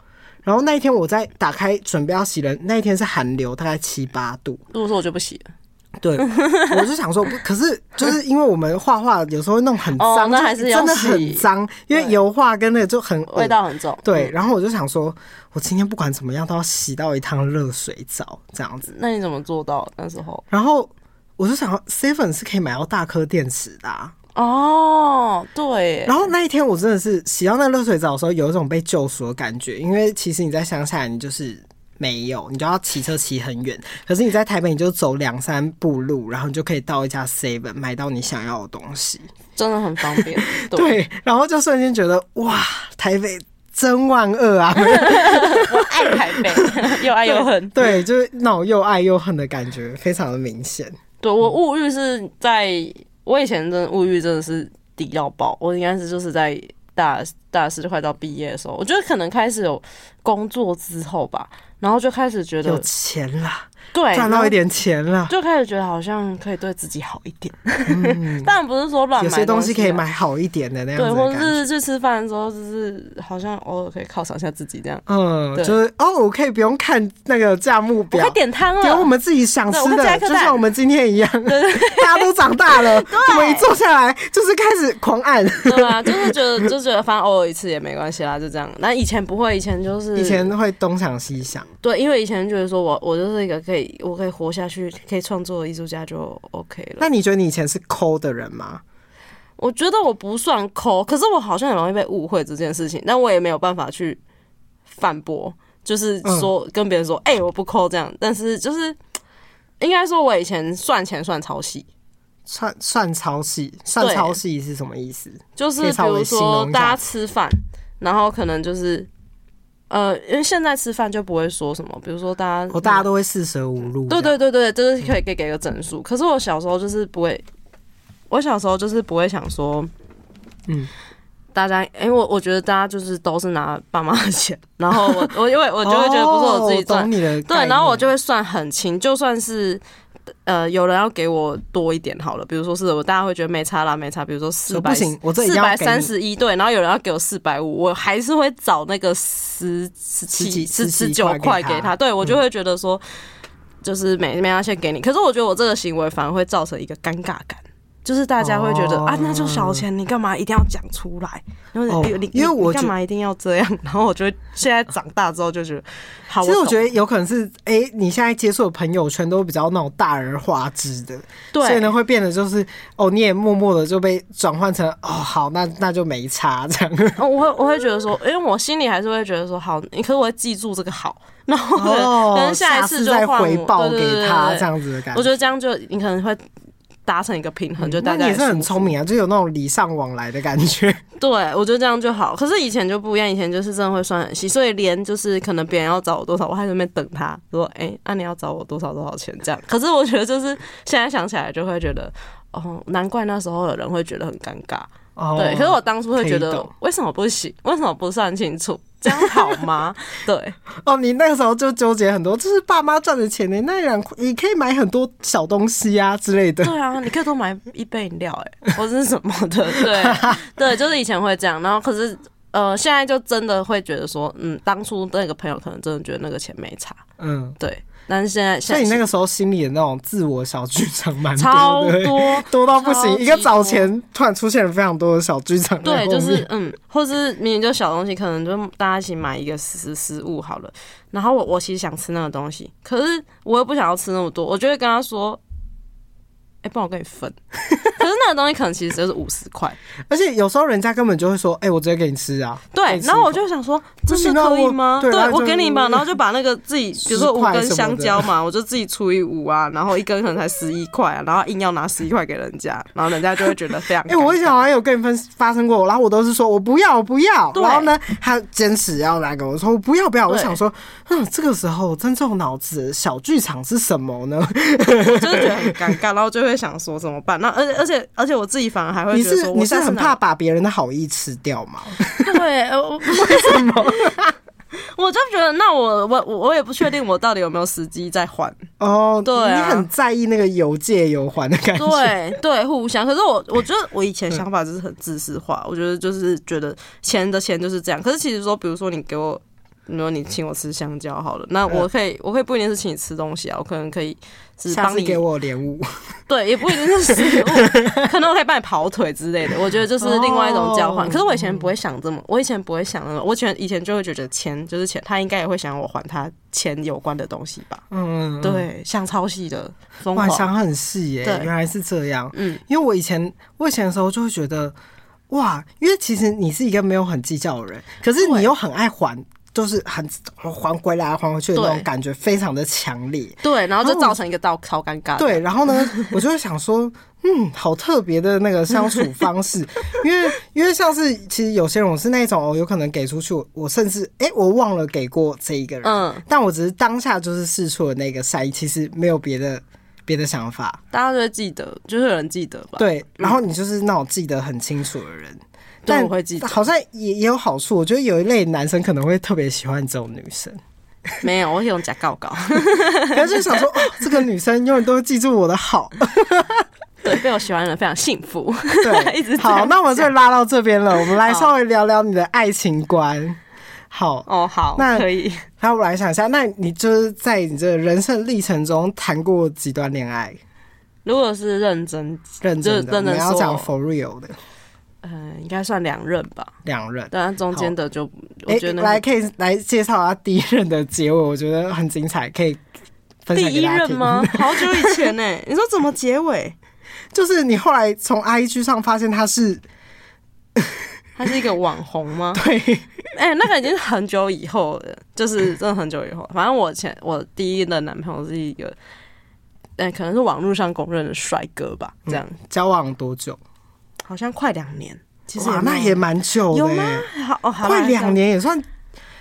然后那一天我在打开准备要洗冷，那一天是寒流，大概七八度，如果说我就不洗了。对，我就想说，可是就是因为我们画画有时候会弄很脏，哦，那还是真的很脏，因为油画跟那个就很味道很重。对，然后我就想说，我今天不管怎么样都要洗到一趟热水澡这样子。那你怎么做到那时候？然后我就想，seven 是可以买到大颗电池的，啊。哦，对。然后那一天我真的是洗到那热水澡的时候，有一种被救赎的感觉，因为其实你在乡下，你就是。没有，你就要骑车骑很远。可是你在台北，你就走两三步路，然后你就可以到一家 Seven 买到你想要的东西，真的很方便。对，对，然后就瞬间觉得哇，台北真万恶啊！我爱台北，又爱又恨。对，就是那种又爱又恨的感觉，非常的明显。对，我物欲是在我以前真的物欲真的是低到爆，我应该是就是在大大四快到毕业的时候，我觉得可能开始有工作之后吧。然后就开始觉得有钱了，对，赚到一点钱了，就开始觉得好像可以对自己好一点。嗯，当然不是说乱买，有些东西可以买好一点的那样子。对，或者是去吃饭的时候，就是好像偶尔可以犒赏一下自己这样。嗯，就是哦，我可以不用看那个价目表，可以点汤了，点我们自己想吃的，就像我们今天一样。大家都长大了，我们一坐下来就是开始狂按。对啊，就是觉得就觉得反正偶尔一次也没关系啦，就这样。那以前不会，以前就是以前会东想西想。对，因为以前觉得说我我就是一个可以我可以活下去可以创作的艺术家就 OK 了。那你觉得你以前是抠的人吗？我觉得我不算抠，可是我好像很容易被误会这件事情，但我也没有办法去反驳，就是说跟别人说哎、我不抠这样，但是就是应该说我以前算钱算超细。算算超细，算超细是什么意思？就是比如说大家吃饭，然后可能就是。呃，因为现在吃饭就不会说什么，比如说大家，我、哦、大家都会四舍五入。对对对对，就是可以给给个整数。可是我小时候就是不会，我小时候就是不会想说，嗯，大家，因为我我觉得大家就是都是拿爸妈的钱，然后我我因为我就会觉得不是我自己赚，哦、对，然后我就会算很清，就算是。呃，有人要给我多一点好了，比如说是我大家会觉得没差啦，没差。比如说四百，四百三十一对，然后有人要给我四百五，我还是会找那个十十七、十十九块给他。对，我就会觉得说，就是没没要先给你。可是我觉得我这个行为反而会造成一个尴尬感。就是大家会觉得、oh, 啊，那就小钱，你干嘛一定要讲出来？因为你、oh, 因为我干嘛一定要这样？然后我觉得现在长大之后就觉得，好，其实我觉得有可能是，哎、欸，你现在接触的朋友圈都比较那种大而化之的，对，所以呢会变得就是，哦，你也默默的就被转换成，哦，好，那那就没差这样。我会我会觉得说，因为我心里还是会觉得说，好，你可是我会记住这个好，然后可能，下一次就再回报给他这样子的感觉。我觉得这样就你可能会。达成一个平衡，就大家也是很聪明啊，就有那种礼尚往来的感觉。对，我觉得这样就好。可是以前就不一样，以前就是真的会算很细，所以连就是可能别人要找我多少，我还在那边等他说，哎、欸，那、啊、你要找我多少多少钱这样。可是我觉得就是现在想起来就会觉得，哦，难怪那时候的人会觉得很尴尬。哦，对。可是我当初会觉得，为什么不行？为什么不算清楚？这样好吗？对哦，你那个时候就纠结很多，就是爸妈赚的钱呢，那两你可以买很多小东西啊之类的。对啊，你可以多买一杯饮料，哎，或者是什么的。对 对，就是以前会这样，然后可是呃，现在就真的会觉得说，嗯，当初那个朋友可能真的觉得那个钱没差。嗯，对。但是现在，所以你那个时候心里的那种自我小剧场蛮超多 多到不行。一个早前突然出现了非常多的小剧场，对，就是嗯，或是明明就小东西，可能就大家一起买一个食食物好了。然后我我其实想吃那个东西，可是我又不想要吃那么多，我就会跟他说。哎、欸，不然我跟你分。可是那个东西可能其实只是五十块，而且有时候人家根本就会说：“哎、欸，我直接给你吃啊。”对，然后我就想说：“真的可以吗？”对，我给你嘛，然后就把那个自己，比如说五根香蕉嘛，我就自己除以五啊，然后一根可能才十一块啊，然后硬要拿十一块给人家，然后人家就会觉得非常 哎、欸，我以前好像有跟你分发生过，然后我都是说我不要，我不要，然后呢，他坚持要来跟我说我不要不要，我想说，嗯，这个时候真正脑子小剧场是什么呢？我就是觉得很尴尬，然后就会。会想说怎么办？那而且而且而且我自己反而还会觉得说，你是你是很怕把别人的好意吃掉吗？对，为什么？我就觉得，那我我我也不确定我到底有没有时机再还哦。对、啊，你很在意那个有借有还的感觉。对对，互相。可是我我觉得我以前想法就是很自私化，我觉得就是觉得钱的钱就是这样。可是其实说，比如说你给我。你说你请我吃香蕉好了，那我可以，我可以不一定是请你吃东西啊，我可能可以是帮你给我礼物，对，也不一定是食物，可能我可以帮你跑腿之类的。我觉得就是另外一种交换。可是我以前不会想这么，我以前不会想那么，我以前以前就会觉得钱就是钱，他应该也会想我还他钱有关的东西吧？嗯，对，想超细的，哇，想很细耶，原来是这样。嗯，因为我以前我以前的时候就会觉得，哇，因为其实你是一个没有很计较的人，可是你又很爱还。就是很还回来还回去的那种感觉，非常的强烈。对，然后就造成一个到超尴尬。对，然后呢，我就会想说，嗯，好特别的那个相处方式，因为因为像是其实有些人我是那种哦，有可能给出去，我甚至哎、欸，我忘了给过这一个人，嗯，但我只是当下就是试出了那个善意，其实没有别的别的想法。大家都会记得，就是有人记得吧？对，然后你就是那种记得很清楚的人。但会记得好像也也有好处，我觉得有一类男生可能会特别喜欢这种女生。没有，我用假告告，可是想说，哦，这个女生永远都会记住我的好。对，被我喜欢的人非常幸福。对，一直好，那我们就拉到这边了。我们来稍微聊聊你的爱情观。好哦，好，那可以。那我来想一下，那你就是在你这人生历程中谈过几段恋爱？如果是认真认真的，你要讲 for real 的。嗯，应该算两任吧。两任，当然中间的就我觉得、欸、来可以来介绍下第一任的结尾，我觉得很精彩，可以分享。第一任吗？好久以前呢、欸？你说怎么结尾？就是你后来从 IG 上发现他是，他是一个网红吗？对，哎、欸，那个已经很久以后了，就是真的很久以后。反正我前我第一任男朋友是一个。哎，可能是网络上公认的帅哥吧。这样、嗯、交往多久？好像快两年。其实哇，那也蛮久的。有吗？好，哦、好快两年也算，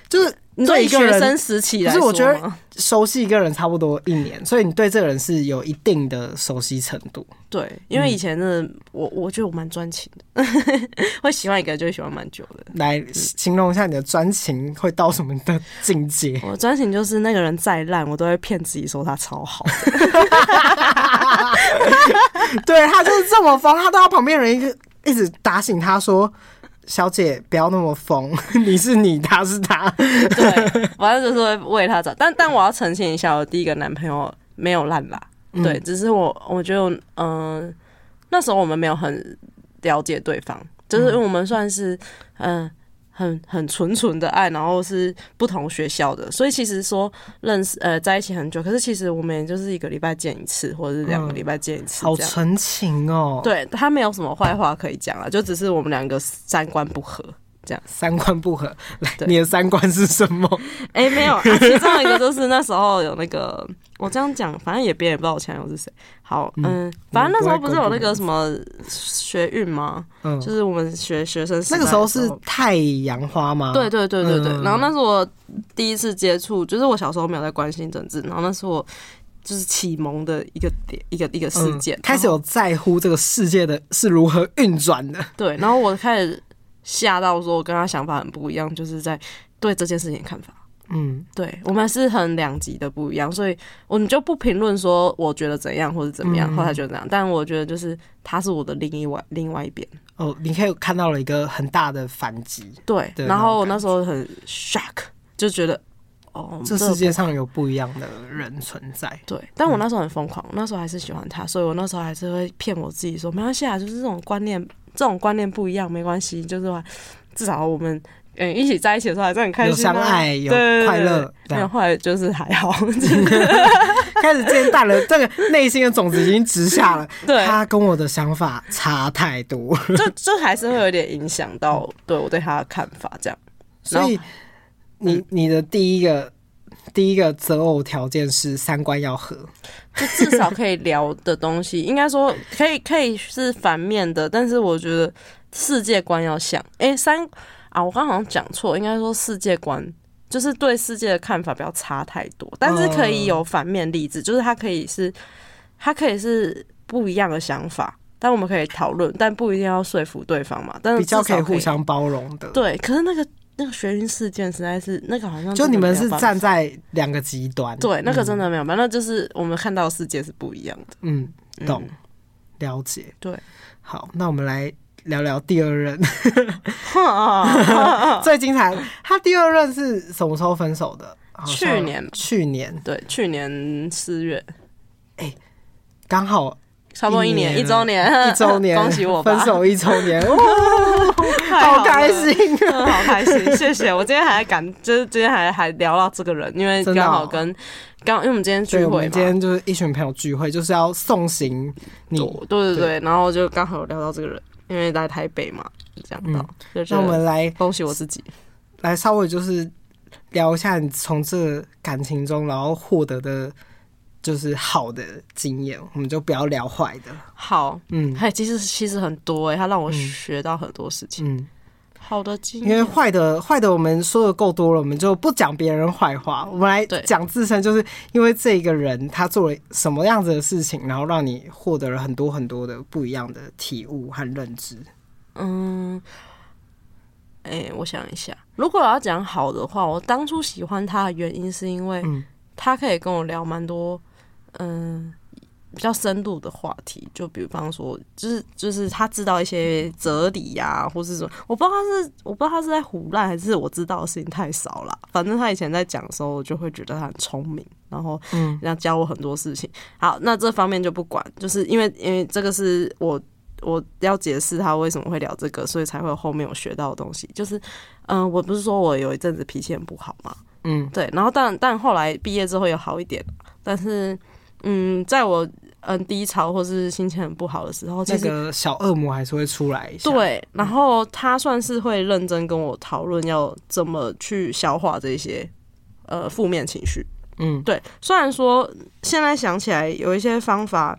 就是。对学生时期来说，可是我觉得熟悉一个人差不多一年，所以你对这个人是有一定的熟悉程度。对，因为以前的我，我觉得我蛮专情的，会喜欢一个人就会喜欢蛮久的。来形容一下你的专情会到什么的境界？我专情就是那个人再烂，我都会骗自己说他超好。对，他就是这么疯，他都要旁边人一个一直打醒他说。小姐，不要那么疯，你是你，他是他。对，反正就是会为他找。但但我要澄清一下，我第一个男朋友没有烂吧？嗯、对，只是我我觉得，嗯、呃，那时候我们没有很了解对方，就是因为我们算是嗯。呃很很纯纯的爱，然后是不同学校的，所以其实说认识呃在一起很久，可是其实我们也就是一个礼拜见一次，或者是两个礼拜见一次，嗯，好纯情哦。对，他没有什么坏话可以讲啊，就只是我们两个三观不合。这样三观不合，来，你的三观是什么？哎、欸，没有，啊、其中一个就是那时候有那个，我这样讲，反正也别人也不知道我前男友是谁。好，嗯，嗯，反正那时候不是有那个什么学运吗？嗯，就是我们学学生那个时候是太阳花吗？对对对对对。嗯、然后那是我第一次接触，就是我小时候没有在关心政治，然后那是我就是启蒙的一个点，一个一个事件，嗯，开始有在乎这个世界的是如何运转的。对，然后我开始。吓到说，我跟他想法很不一样，就是在对这件事情的看法。嗯，对，我们是很两极的不一样，所以我们就不评论说我觉得怎样或者怎么样，后来觉得怎样。但我觉得就是他是我的另一外另外一边。哦，你可以看到了一个很大的反击。对，然后我那时候很 shock，就觉得哦，这世界上有不一样的人存在。对，但我那时候很疯狂，那时候还是喜欢他，所以我那时候还是会骗我自己说没关系啊，就是这种观念。这种观念不一样没关系，就是说至少我们嗯一起在一起的时候还是很开心，有相爱有快乐。然后后来就是还好，开始渐淡了，这个内心的种子已经植下了。对，他跟我的想法差太多，就就还是会有点影响到对我对他的看法。这样，所以你你的第一个。第一个择偶条件是三观要合，就至少可以聊的东西，应该说可以可以是反面的，但是我觉得世界观要像。哎、欸，三啊，我刚好像讲错，应该说世界观就是对世界的看法不要差太多，但是可以有反面例子，就是它可以是它可以是不一样的想法，但我们可以讨论，但不一定要说服对方嘛。但是比较可以互相包容的，对。可是那个。那个学运事件实在是那个好像就你们是站在两个极端，对，那个真的没有办法，那就是我们看到的世界是不一样的。嗯，懂，了解。对，好，那我们来聊聊第二任，最精彩。他第二任是什么时候分手的？去年，去年，对，去年四月。哎，刚好。差不多一年，一周年，一周年，恭喜我吧！分手一周年，哇，好开心，好开心，谢谢。我今天还感，就是今天还还聊到这个人，因为刚好跟刚，因为我们今天聚会嘛，我们今天就是一群朋友聚会，就是要送行你，对对对，然后就刚好聊到这个人，因为在台北嘛，讲到，那我们来恭喜我自己，来稍微就是聊一下你从这感情中然后获得的。就是好的经验，我们就不要聊坏的。好，嗯，哎，其实其实很多哎、欸，他让我学到很多事情。嗯，好的经验，因为坏的坏的我们说的够多了，我们就不讲别人坏话，我们来讲自身。就是因为这个人他做了什么样子的事情，然后让你获得了很多很多的不一样的体悟和认知。嗯，哎、欸，我想一下，如果我要讲好的话，我当初喜欢他的原因是因为他可以跟我聊蛮多。嗯，比较深度的话题，就比方说，就是就是他知道一些哲理呀、啊，或是什么，我不知道他是我不知道他是在胡乱，还是我知道的事情太少了。反正他以前在讲的时候，我就会觉得他很聪明，然后嗯，要教我很多事情。好，那这方面就不管，就是因为因为这个是我我要解释他为什么会聊这个，所以才会有后面我学到的东西。就是嗯，我不是说我有一阵子脾气很不好嘛，嗯，对，然后但但后来毕业之后又好一点，但是。嗯，在我嗯低潮或是心情很不好的时候，那个小恶魔还是会出来一下。对，然后他算是会认真跟我讨论要怎么去消化这些呃负面情绪。嗯，对。虽然说现在想起来有一些方法，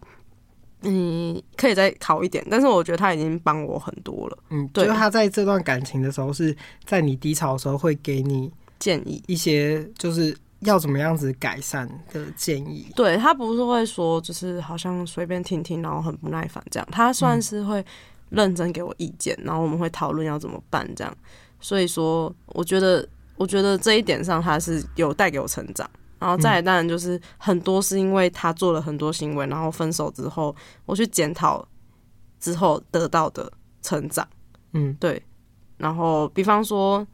嗯，可以再考一点，但是我觉得他已经帮我很多了。嗯，对。就是他在这段感情的时候，是在你低潮的时候会给你建议一些，就是要怎么样子改善的建议。对，他不是会说，就是好像随便听听，然后很不耐烦这样。他算是会认真给我意见，然后我们会讨论要怎么办这样。所以说，我觉得。我觉得这一点上他是有带给我成长，然后再来当然就是很多是因为他做了很多行为，然后分手之后我去检讨之后得到的成长，嗯，对。然后比方说，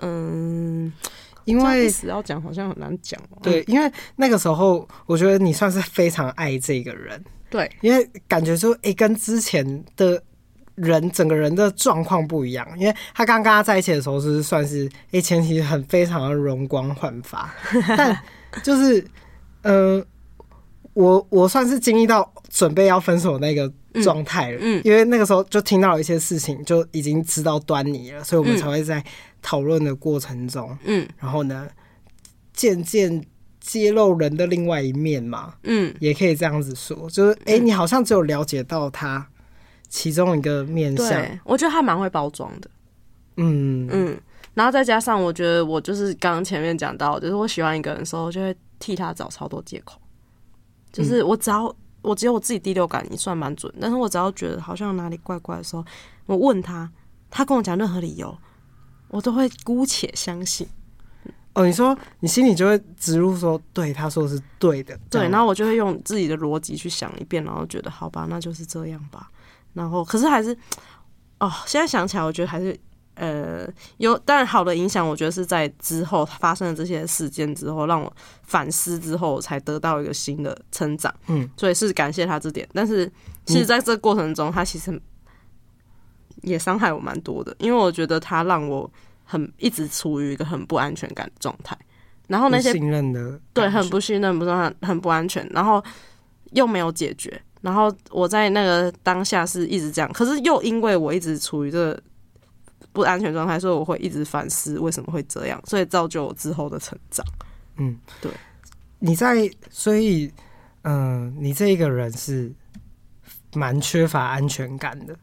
嗯，因为要讲好像很难讲，对，因为那个时候我觉得你算是非常爱这个人，对，因为感觉说，哎，跟之前的。人整个人的状况不一样，因为他刚跟他在一起的时候是算是诶、欸、前期很非常的容光焕发，但就是呃，我我算是经历到准备要分手那个状态了，嗯，嗯，因为那个时候就听到一些事情，就已经知道端倪了，所以我们才会在讨论的过程中，嗯，然后呢，渐渐揭露人的另外一面嘛，嗯，也可以这样子说，就是哎、欸，你好像只有了解到他。其中一个面相，对，我觉得他蛮会包装的，嗯。嗯，然后再加上我觉得我就是刚刚前面讲到，就是我喜欢一个人的时候，我就会替他找超多借口，就是我只要我只有我自己第六感也算蛮准，但是我只要觉得好像哪里怪怪的时候，我问他，他跟我讲任何理由，我都会姑且相信。哦，你说你心里就会植入说，对，他说的是对的，对，然后我就会用自己的逻辑去想一遍，然后觉得好吧，那就是这样吧。然后，可是还是，哦，现在想起来，我觉得还是，呃，有，当然好的影响，我觉得是在之后发生了这些事件之后，让我反思之后，才得到一个新的成长。嗯，所以是感谢他这点。但是，其实在这个过程中，他其实也伤害我蛮多的，因为我觉得他让我很一直处于一个很不安全感的状态。然后那些信任的，对，很不信任，不是很很不安全，然后又没有解决。然后我在那个当下是一直这样，可是又因为我一直处于这个不安全状态，所以我会一直反思为什么会这样，所以造就我之后的成长。嗯，对。你在，所以，嗯、呃，你这一个人是蛮缺乏安全感的，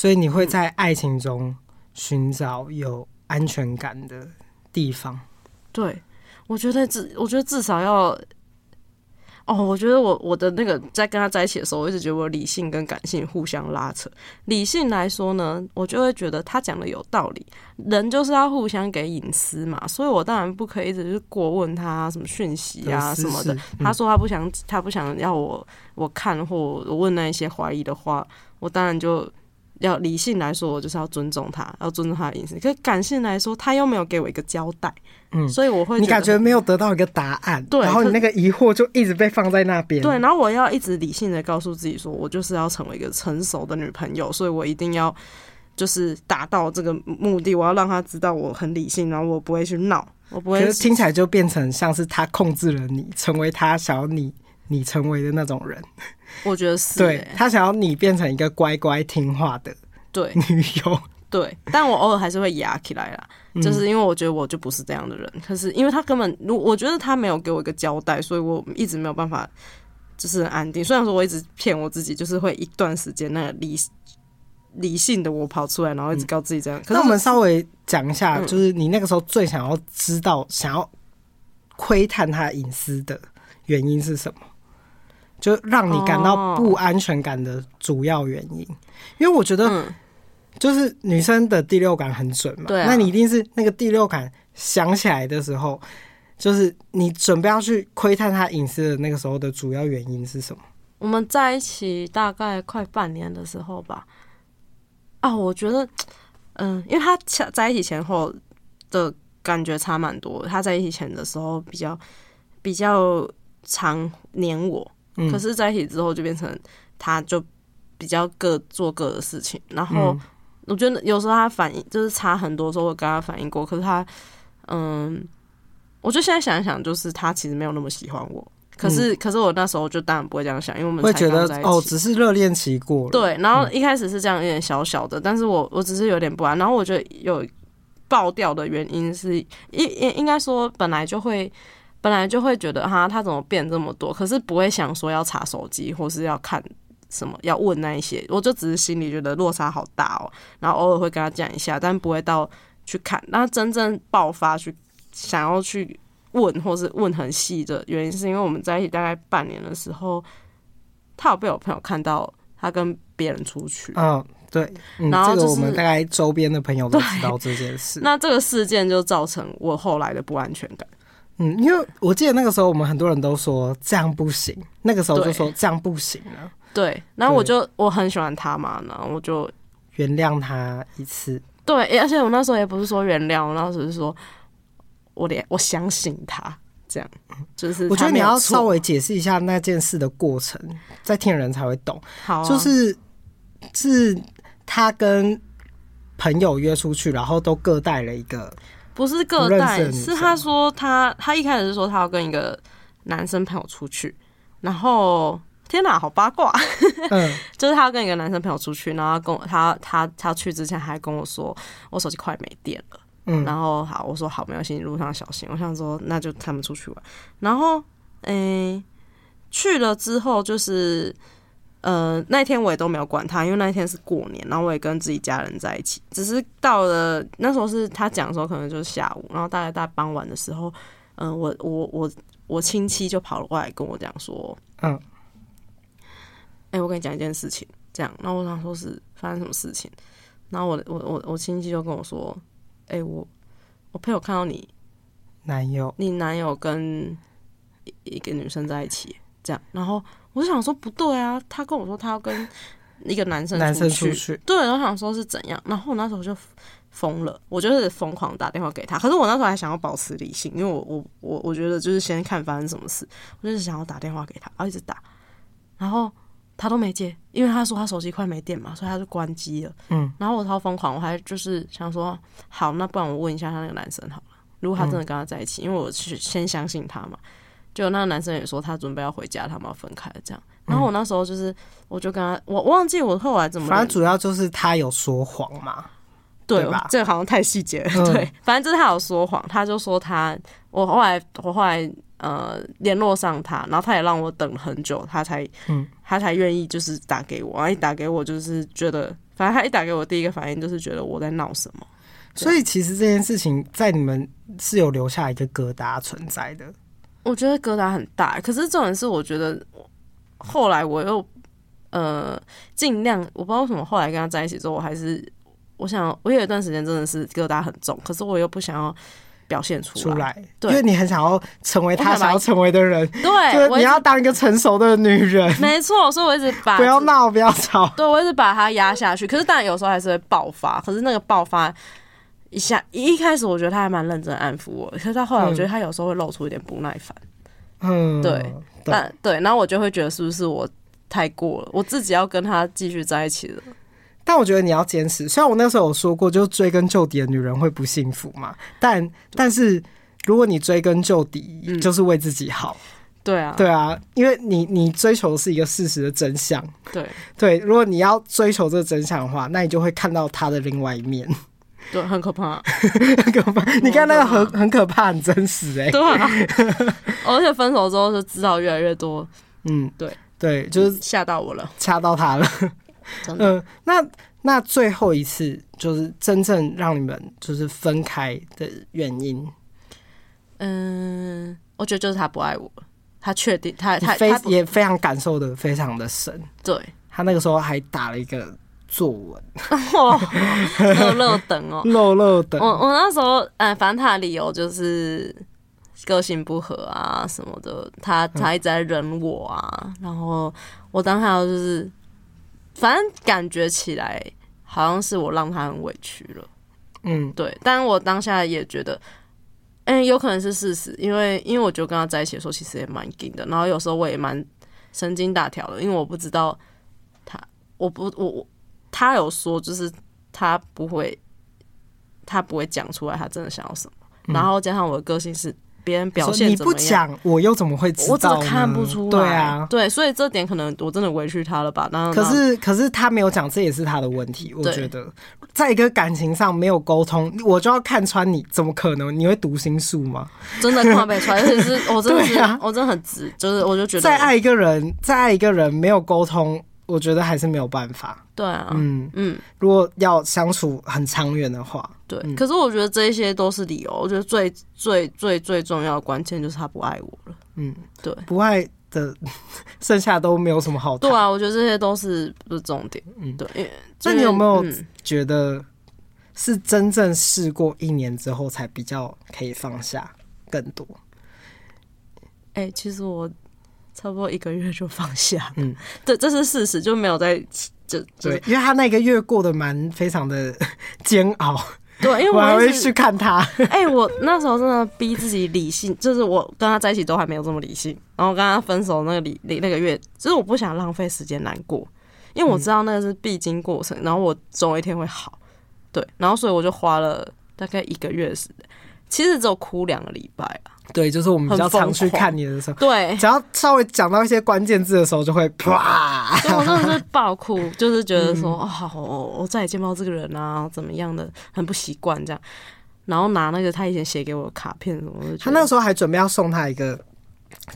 所以你会在爱情中寻找有安全感的地方。对，我觉得至，我觉得至少要。哦，我觉得我我的那个在跟他在一起的时候，我一直觉得我理性跟感性互相拉扯。理性来说呢，我就会觉得他讲的有道理，人就是要互相给隐私嘛，所以我当然不可以一直就是过问他什么讯息啊什么的。他说他不想，他不想要我我看或我问那一些怀疑的话，我当然就。要理性来说，我就是要尊重他，要尊重他的隐私。可是感性来说，他又没有给我一个交代，嗯，所以我会你感觉没有得到一个答案，对，然后你那个疑惑就一直被放在那边，对，然后我要一直理性的告诉自己说，我就是要成为一个成熟的女朋友，所以我一定要就是达到这个目的，我要让他知道我很理性，然后我不会去闹，我不会。可是听起来就变成像是他控制了你，成为他想要你你成为的那种人。我觉得是、欸，对，他想要你变成一个乖乖听话的对 女友，对，但我偶尔还是会压起来啦，就是因为我觉得我就不是这样的人。可是因为他根本，如我觉得他没有给我一个交代，所以我一直没有办法就是很安定。虽然说我一直骗我自己，就是会一段时间那个理理性的我跑出来，然后一直告自己这样。可是我们稍微讲一下，就是你那个时候最想要知道、想要窥探他隐私的原因是什么？就让你感到不安全感的主要原因，因为我觉得，就是女生的第六感很准嘛，对，那你一定是那个第六感想起来的时候，就是你准备要去窥探她隐私的那个时候的主要原因是什么？我们在一起大概快半年的时候吧，啊，我觉得，嗯，因为他在一起前后的感觉差蛮多，他在一起前的时候比较比较常黏我。可是在一起之后就变成他就比较各做各的事情，然后我觉得有时候他反应就是差很多，时候我跟他反应过。可是他，嗯，我就现在想一想，就是他其实没有那么喜欢我。可是，可是我那时候就当然不会这样想，因为我们会觉得。哦，只是热恋期过了。对，然后一开始是这样，有点小小的，但是我我只是有点不安。然后我觉得有爆掉的原因是，应应应该说本来就会。本来就会觉得哈，他怎么变这么多？可是不会想说要查手机或是要看什么，要问那一些。我就只是心里觉得落差好大哦，然后偶尔会跟他讲一下，但不会到去看。那真正爆发去想要去问或是问很细的原因，是因为我们在一起大概半年的时候，他有被我朋友看到他跟别人出去。嗯，对。嗯、然后、就是、这个我们大概周边的朋友都知道这件事。那这个事件就造成我后来的不安全感。嗯，因为我记得那个时候，我们很多人都说这样不行，那个时候就说这样不行了。对，然后我就我很喜欢他嘛，然后我就原谅他一次。对，而且我那时候也不是说原谅，我那时候是说我连我相信他，这样就是。我觉得你要稍微解释一下那件事的过程，再听人才会懂。好、啊，就是是他跟朋友约出去，然后都各带了一个。不是个带，是他说他他一开始是说他要跟一个男生朋友出去，然后天哪，好八卦，嗯，就是他要跟一个男生朋友出去，然后跟我他他他去之前还跟我说我手机快没电了，嗯，然后好我说好没关系，路上小心，我想说那就他们出去玩，然后诶、欸、去了之后就是。呃，那天我也都没有管他，因为那天是过年，然后我也跟自己家人在一起。只是到了那时候是他讲的时候，可能就是下午，然后大概在傍晚的时候，嗯、呃，我我我我亲戚就跑了过来跟我讲说，嗯，哎、欸，我跟你讲一件事情，这样，然后我想说是发生什么事情，然后我我我我亲戚就跟我说，哎、欸，我我朋友看到你男友，你男友跟一个女生在一起，这样，然后。我就想说不对啊，他跟我说他要跟一个男生男生出去，对，然后想说是怎样，然后我那时候就疯了，我就是疯狂打电话给他，可是我那时候还想要保持理性，因为我我我我觉得就是先看发生什么事，我就是想要打电话给他，然后一直打，然后他都没接，因为他说他手机快没电嘛，所以他就关机了。嗯，然后我超疯狂，我还就是想说，好，那不然我问一下他那个男生好了，如果他真的跟他在一起，嗯、因为我去先相信他嘛。就那个男生也说他准备要回家，他们要分开了这样。然后我那时候就是，我就跟他，我忘记我后来怎么。反正主要就是他有说谎嘛，对，吧？这个好像太细节了。嗯、对，反正就是他有说谎，他就说他，我后来我后来呃联络上他，然后他也让我等了很久，他才嗯，他才愿意就是打给我。然后一打给我就是觉得，反正他一打给我，第一个反应就是觉得我在闹什么。所以其实这件事情在你们是有留下一个疙瘩存在的。我觉得疙瘩很大，可是这种是我觉得后来我又呃尽量，我不知道为什么后来跟他在一起之后，我还是我想我有一段时间真的是疙瘩很重，可是我又不想要表现出来，出来对，因为你很想要成为他想要成为的人，对，就是你要当一个成熟的女人，没错，所以我一直把不要闹，不要吵，对，我一直把他压下去，可是当然有时候还是会爆发，可是那个爆发。一下一开始我觉得他还蛮认真安抚我，可是到后来我觉得他有时候会露出一点不耐烦。嗯，对，但对，然后我就会觉得是不是我太过了，我自己要跟他继续在一起了。但我觉得你要坚持，虽然我那时候有说过，就追根究底的女人会不幸福嘛，但但是如果你追根究底，就是为自己好。嗯，对啊，对啊，因为你你追求的是一个事实的真相。对对，如果你要追求这个真相的话，那你就会看到他的另外一面。对，很可怕，很 可怕。你看那个很很可怕，很真实哎、欸。对啊，而且分手之后就知道越来越多。嗯，对对，就是吓到我了，吓到他了。嗯、呃，那那最后一次就是真正让你们就是分开的原因。嗯，我觉得就是他不爱我，他确定他他非也非常感受的非常的深。对，他那个时候还打了一个。作文，漏漏等哦，漏漏等。我我那时候，嗯，反正他的理由就是个性不合啊什么的，他他一直在忍我啊。然后我当下就是，反正感觉起来好像是我让他很委屈了。嗯，对。但我当下也觉得，哎，有可能是事实，因为因为我就跟他在一起的时候，其实也蛮紧的。然后有时候我也蛮神经大条的，因为我不知道他，我不我我。他有说，就是他不会，他不会讲出来，他真的想要什么。然后加上我的个性是别人表现你不讲，我又怎么会知道？我怎么看不出来？对啊，对，所以这点可能我真的委屈他了吧？那可是可是他没有讲，这也是他的问题。我觉得，在一个感情上没有沟通，我就要看穿你，怎么可能？你会读心术吗？真的看不出来，而且是我真的是，啊、我真的很直，就是我就觉得，再爱一个人，再爱一个人没有沟通。我觉得还是没有办法。对啊，嗯嗯，如果要相处很长远的话，对。嗯、可是我觉得这些都是理由。我觉得最最最最重要的关键就是他不爱我了。嗯，对，不爱的剩下都没有什么好谈。对啊，我觉得这些都是不是重点。嗯，对。那你有没有觉得是真正试过一年之后才比较可以放下更多？哎、欸，其实我。差不多一个月就放下，嗯，对，这是事实，就没有在就对，因为他那个月过得蛮非常的 煎熬，对，因为我，我还会去看他，哎、欸，我那时候真的逼自己理性，就是我跟他在一起都还没有这么理性，然后跟他分手那个理那个月，就是我不想浪费时间难过，因为我知道那个是必经过程，然后我总有一天会好，对，然后所以我就花了大概一个月的时间，其实只有哭两个礼拜啊。对，就是我们比较常去看你的时候，对，只要稍微讲到一些关键字的时候，就会啪，对，我真的是 爆哭，就是觉得说，哦，我我再也见不到这个人啊，怎么样的，很不习惯这样。然后拿那个他以前写给我的卡片什么的，他那个时候还准备要送他一个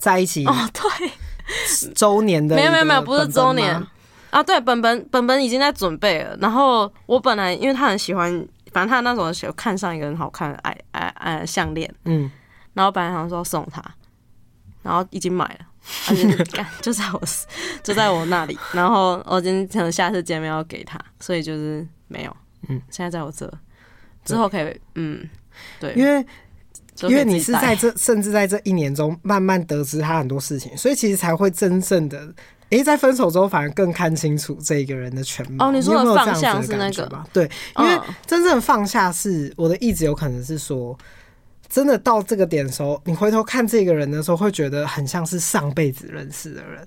在一起哦，对，周年的，没有没有没有，不是周年。啊，对，本本本本已经在准备了。然后我本来因为他很喜欢，反正他那时候有看上一个很好看的爱爱爱项链，嗯。然后本来想说送他，然后已经买了，而且 就在我就在我那里。然后我今天可能下次见面要给他，所以就是没有。嗯，现在在我这，之后可以嗯，对，因为因为你是在这，甚至在这一年中慢慢得知他很多事情，所以其实才会真正的，哎，在分手之后反而更看清楚这一个人的全貌。哦，你说的放下是那个？对，因为真正放下是我的意志，有可能是说。真的到这个点的时候，你回头看这个人的时候，会觉得很像是上辈子认识的人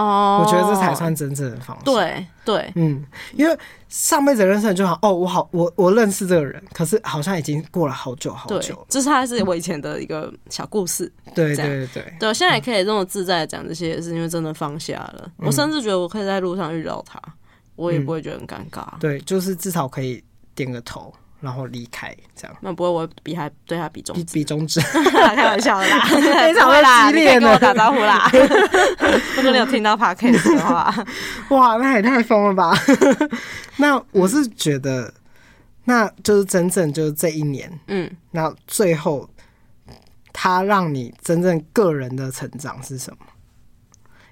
哦。我觉得这才算真正的方式。对对，嗯，因为上辈子认识的就好哦，我好我我认识这个人，可是好像已经过了好久好久。这是他是我以前的一个小故事。对对对对，我，现在也可以这么自在的讲这些，也是因为真的放下了。我甚至觉得我可以在路上遇到他，我也不会觉得很尴尬。对，就是至少可以点个头。然后离开，这样那不会，我比他对他比中指，比中指，开玩笑的啦，非常的激烈，跟我打招呼啦。如果你有听到 podcast 的话，哇，那也太疯了吧！那我是觉得，那就是真正就是这一年，嗯，那最后他让你真正个人的成长是什么？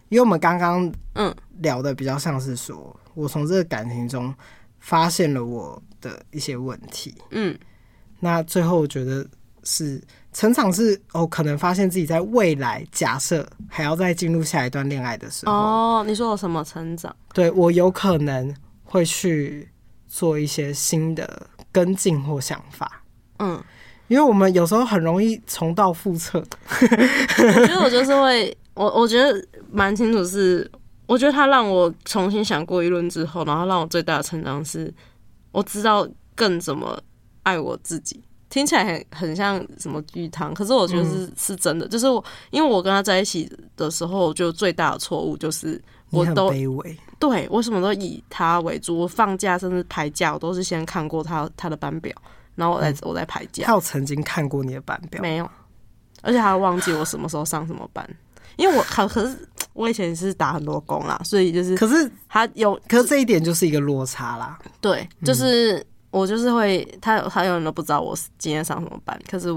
因为我们刚刚嗯聊的比较像是说，我从这个感情中发现了我。的一些问题，嗯，那最后我觉得是成长是哦，可能发现自己在未来假设还要再进入下一段恋爱的时候，哦，你说有什么成长？对，我有可能会去做一些新的跟进或想法，嗯，因为我们有时候很容易重蹈覆辙。我觉得我就是会，我我觉得蛮清楚是，我觉得他让我重新想过一轮之后，然后让我最大的成长是。我知道更怎么爱我自己，听起来很很像什么鸡汤，可是我觉得是、嗯、是真的。就是我，因为我跟他在一起的时候，就最大的错误就是我都卑微，对我什么都以他为主。我放假甚至排假，我都是先看过他他的班表，然后我再、嗯、我再排假。他有曾经看过你的班表没有？而且他忘记我什么时候上什么班，因为我可可是我以前是打很多工啦，所以就是可是他有，可是这一点就是一个落差啦。对，就是我就是会，他还有人都不知道我今天上什么班，可是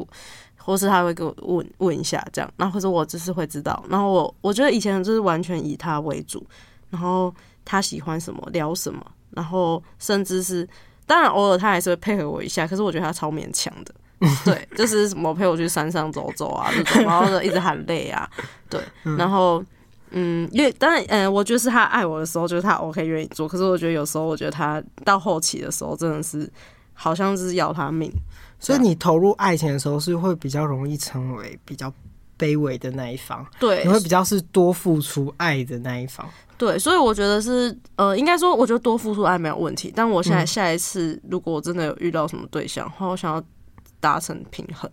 或是他会给我问问一下这样，然后或者我就是会知道，然后我我觉得以前就是完全以他为主，然后他喜欢什么聊什么，然后甚至是当然偶尔他还是会配合我一下，可是我觉得他超勉强的。对，就是什么陪我去山上走走啊，这种，然后就一直喊累啊，对，然后嗯，因为当然，嗯，我觉得是他爱我的时候，就是他 OK 愿意做，可是我觉得有时候，我觉得他到后期的时候，真的是好像是要他命，所以你投入爱情的时候，是会比较容易成为比较卑微的那一方，对，你会比较是多付出爱的那一方，对，所以我觉得是，呃，应该说，我觉得多付出爱没有问题，但我现在下一次如果我真的有遇到什么对象，或我想要。达成平衡，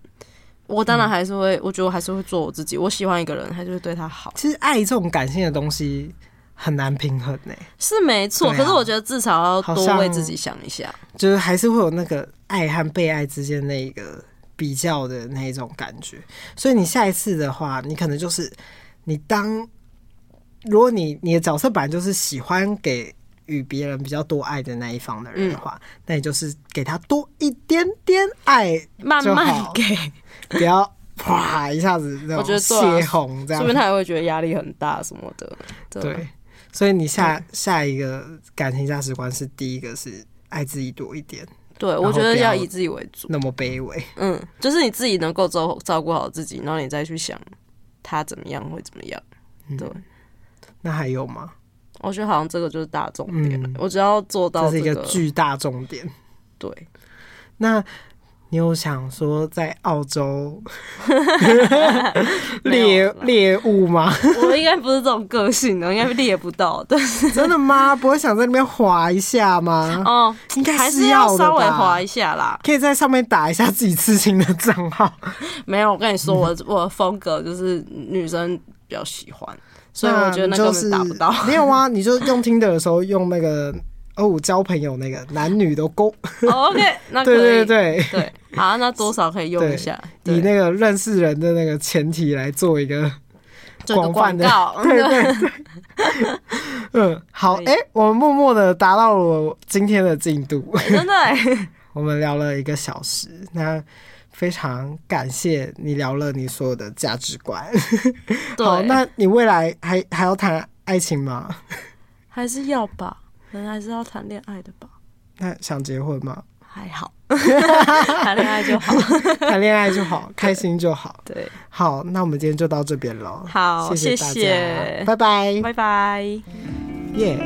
我当然还是会，嗯、我觉得我还是会做我自己。我喜欢一个人，还是会对他好。其实爱这种感性的东西很难平衡呢、欸，是没错。啊、可是我觉得至少要多为自己想一下，就是还是会有那个爱和被爱之间那个比较的那一种感觉。所以你下一次的话，你可能就是你当，如果你你的角色本来就是喜欢给。与别人比较多爱的那一方的人的话，嗯、那你就是给他多一点点爱，慢慢给，不要啪一下子那种泄洪这样，说不定他也会觉得压力很大什么的。对，对，所以你下下一个感情价值观是第一个是爱自己多一点。对，我觉得要以自己为主，那么卑微。嗯，就是你自己能够照照顾好自己，然后你再去想他怎么样会怎么样。对，嗯、那还有吗？我觉得好像这个就是大重点，嗯、我只要做到、这个、这是一个巨大重点。对，那你有想说在澳洲 猎猎物吗？我应该不是这种个性的，应该猎不到。但 是真的吗？不会想在那边滑一下吗？哦，应该还是要稍微滑一下啦。可以在上面打一下自己刺青的账号。没有，我跟你说，我我的风格就是女生比较喜欢。所以我觉得那个打不到。没有啊，你就用听的时候用那个哦，交朋友那个男女都勾。Oh, OK，那 对对对对，好，那多少可以用一下，以那个认识人的那个前提来做一个广泛的告。对对对，嗯，好，哎、欸，我们默默的达到了今天的进度，真的，我们聊了一个小时，那。非常感谢你聊了你所有的价值观。对好，那你未来还还要谈爱情吗？还是要吧，可能还是要谈恋爱的吧？那想结婚吗？还好，谈恋爱就好，谈恋爱就好，开心就好。对，好，那我们今天就到这边了。好，谢谢大家，拜拜，拜拜，耶。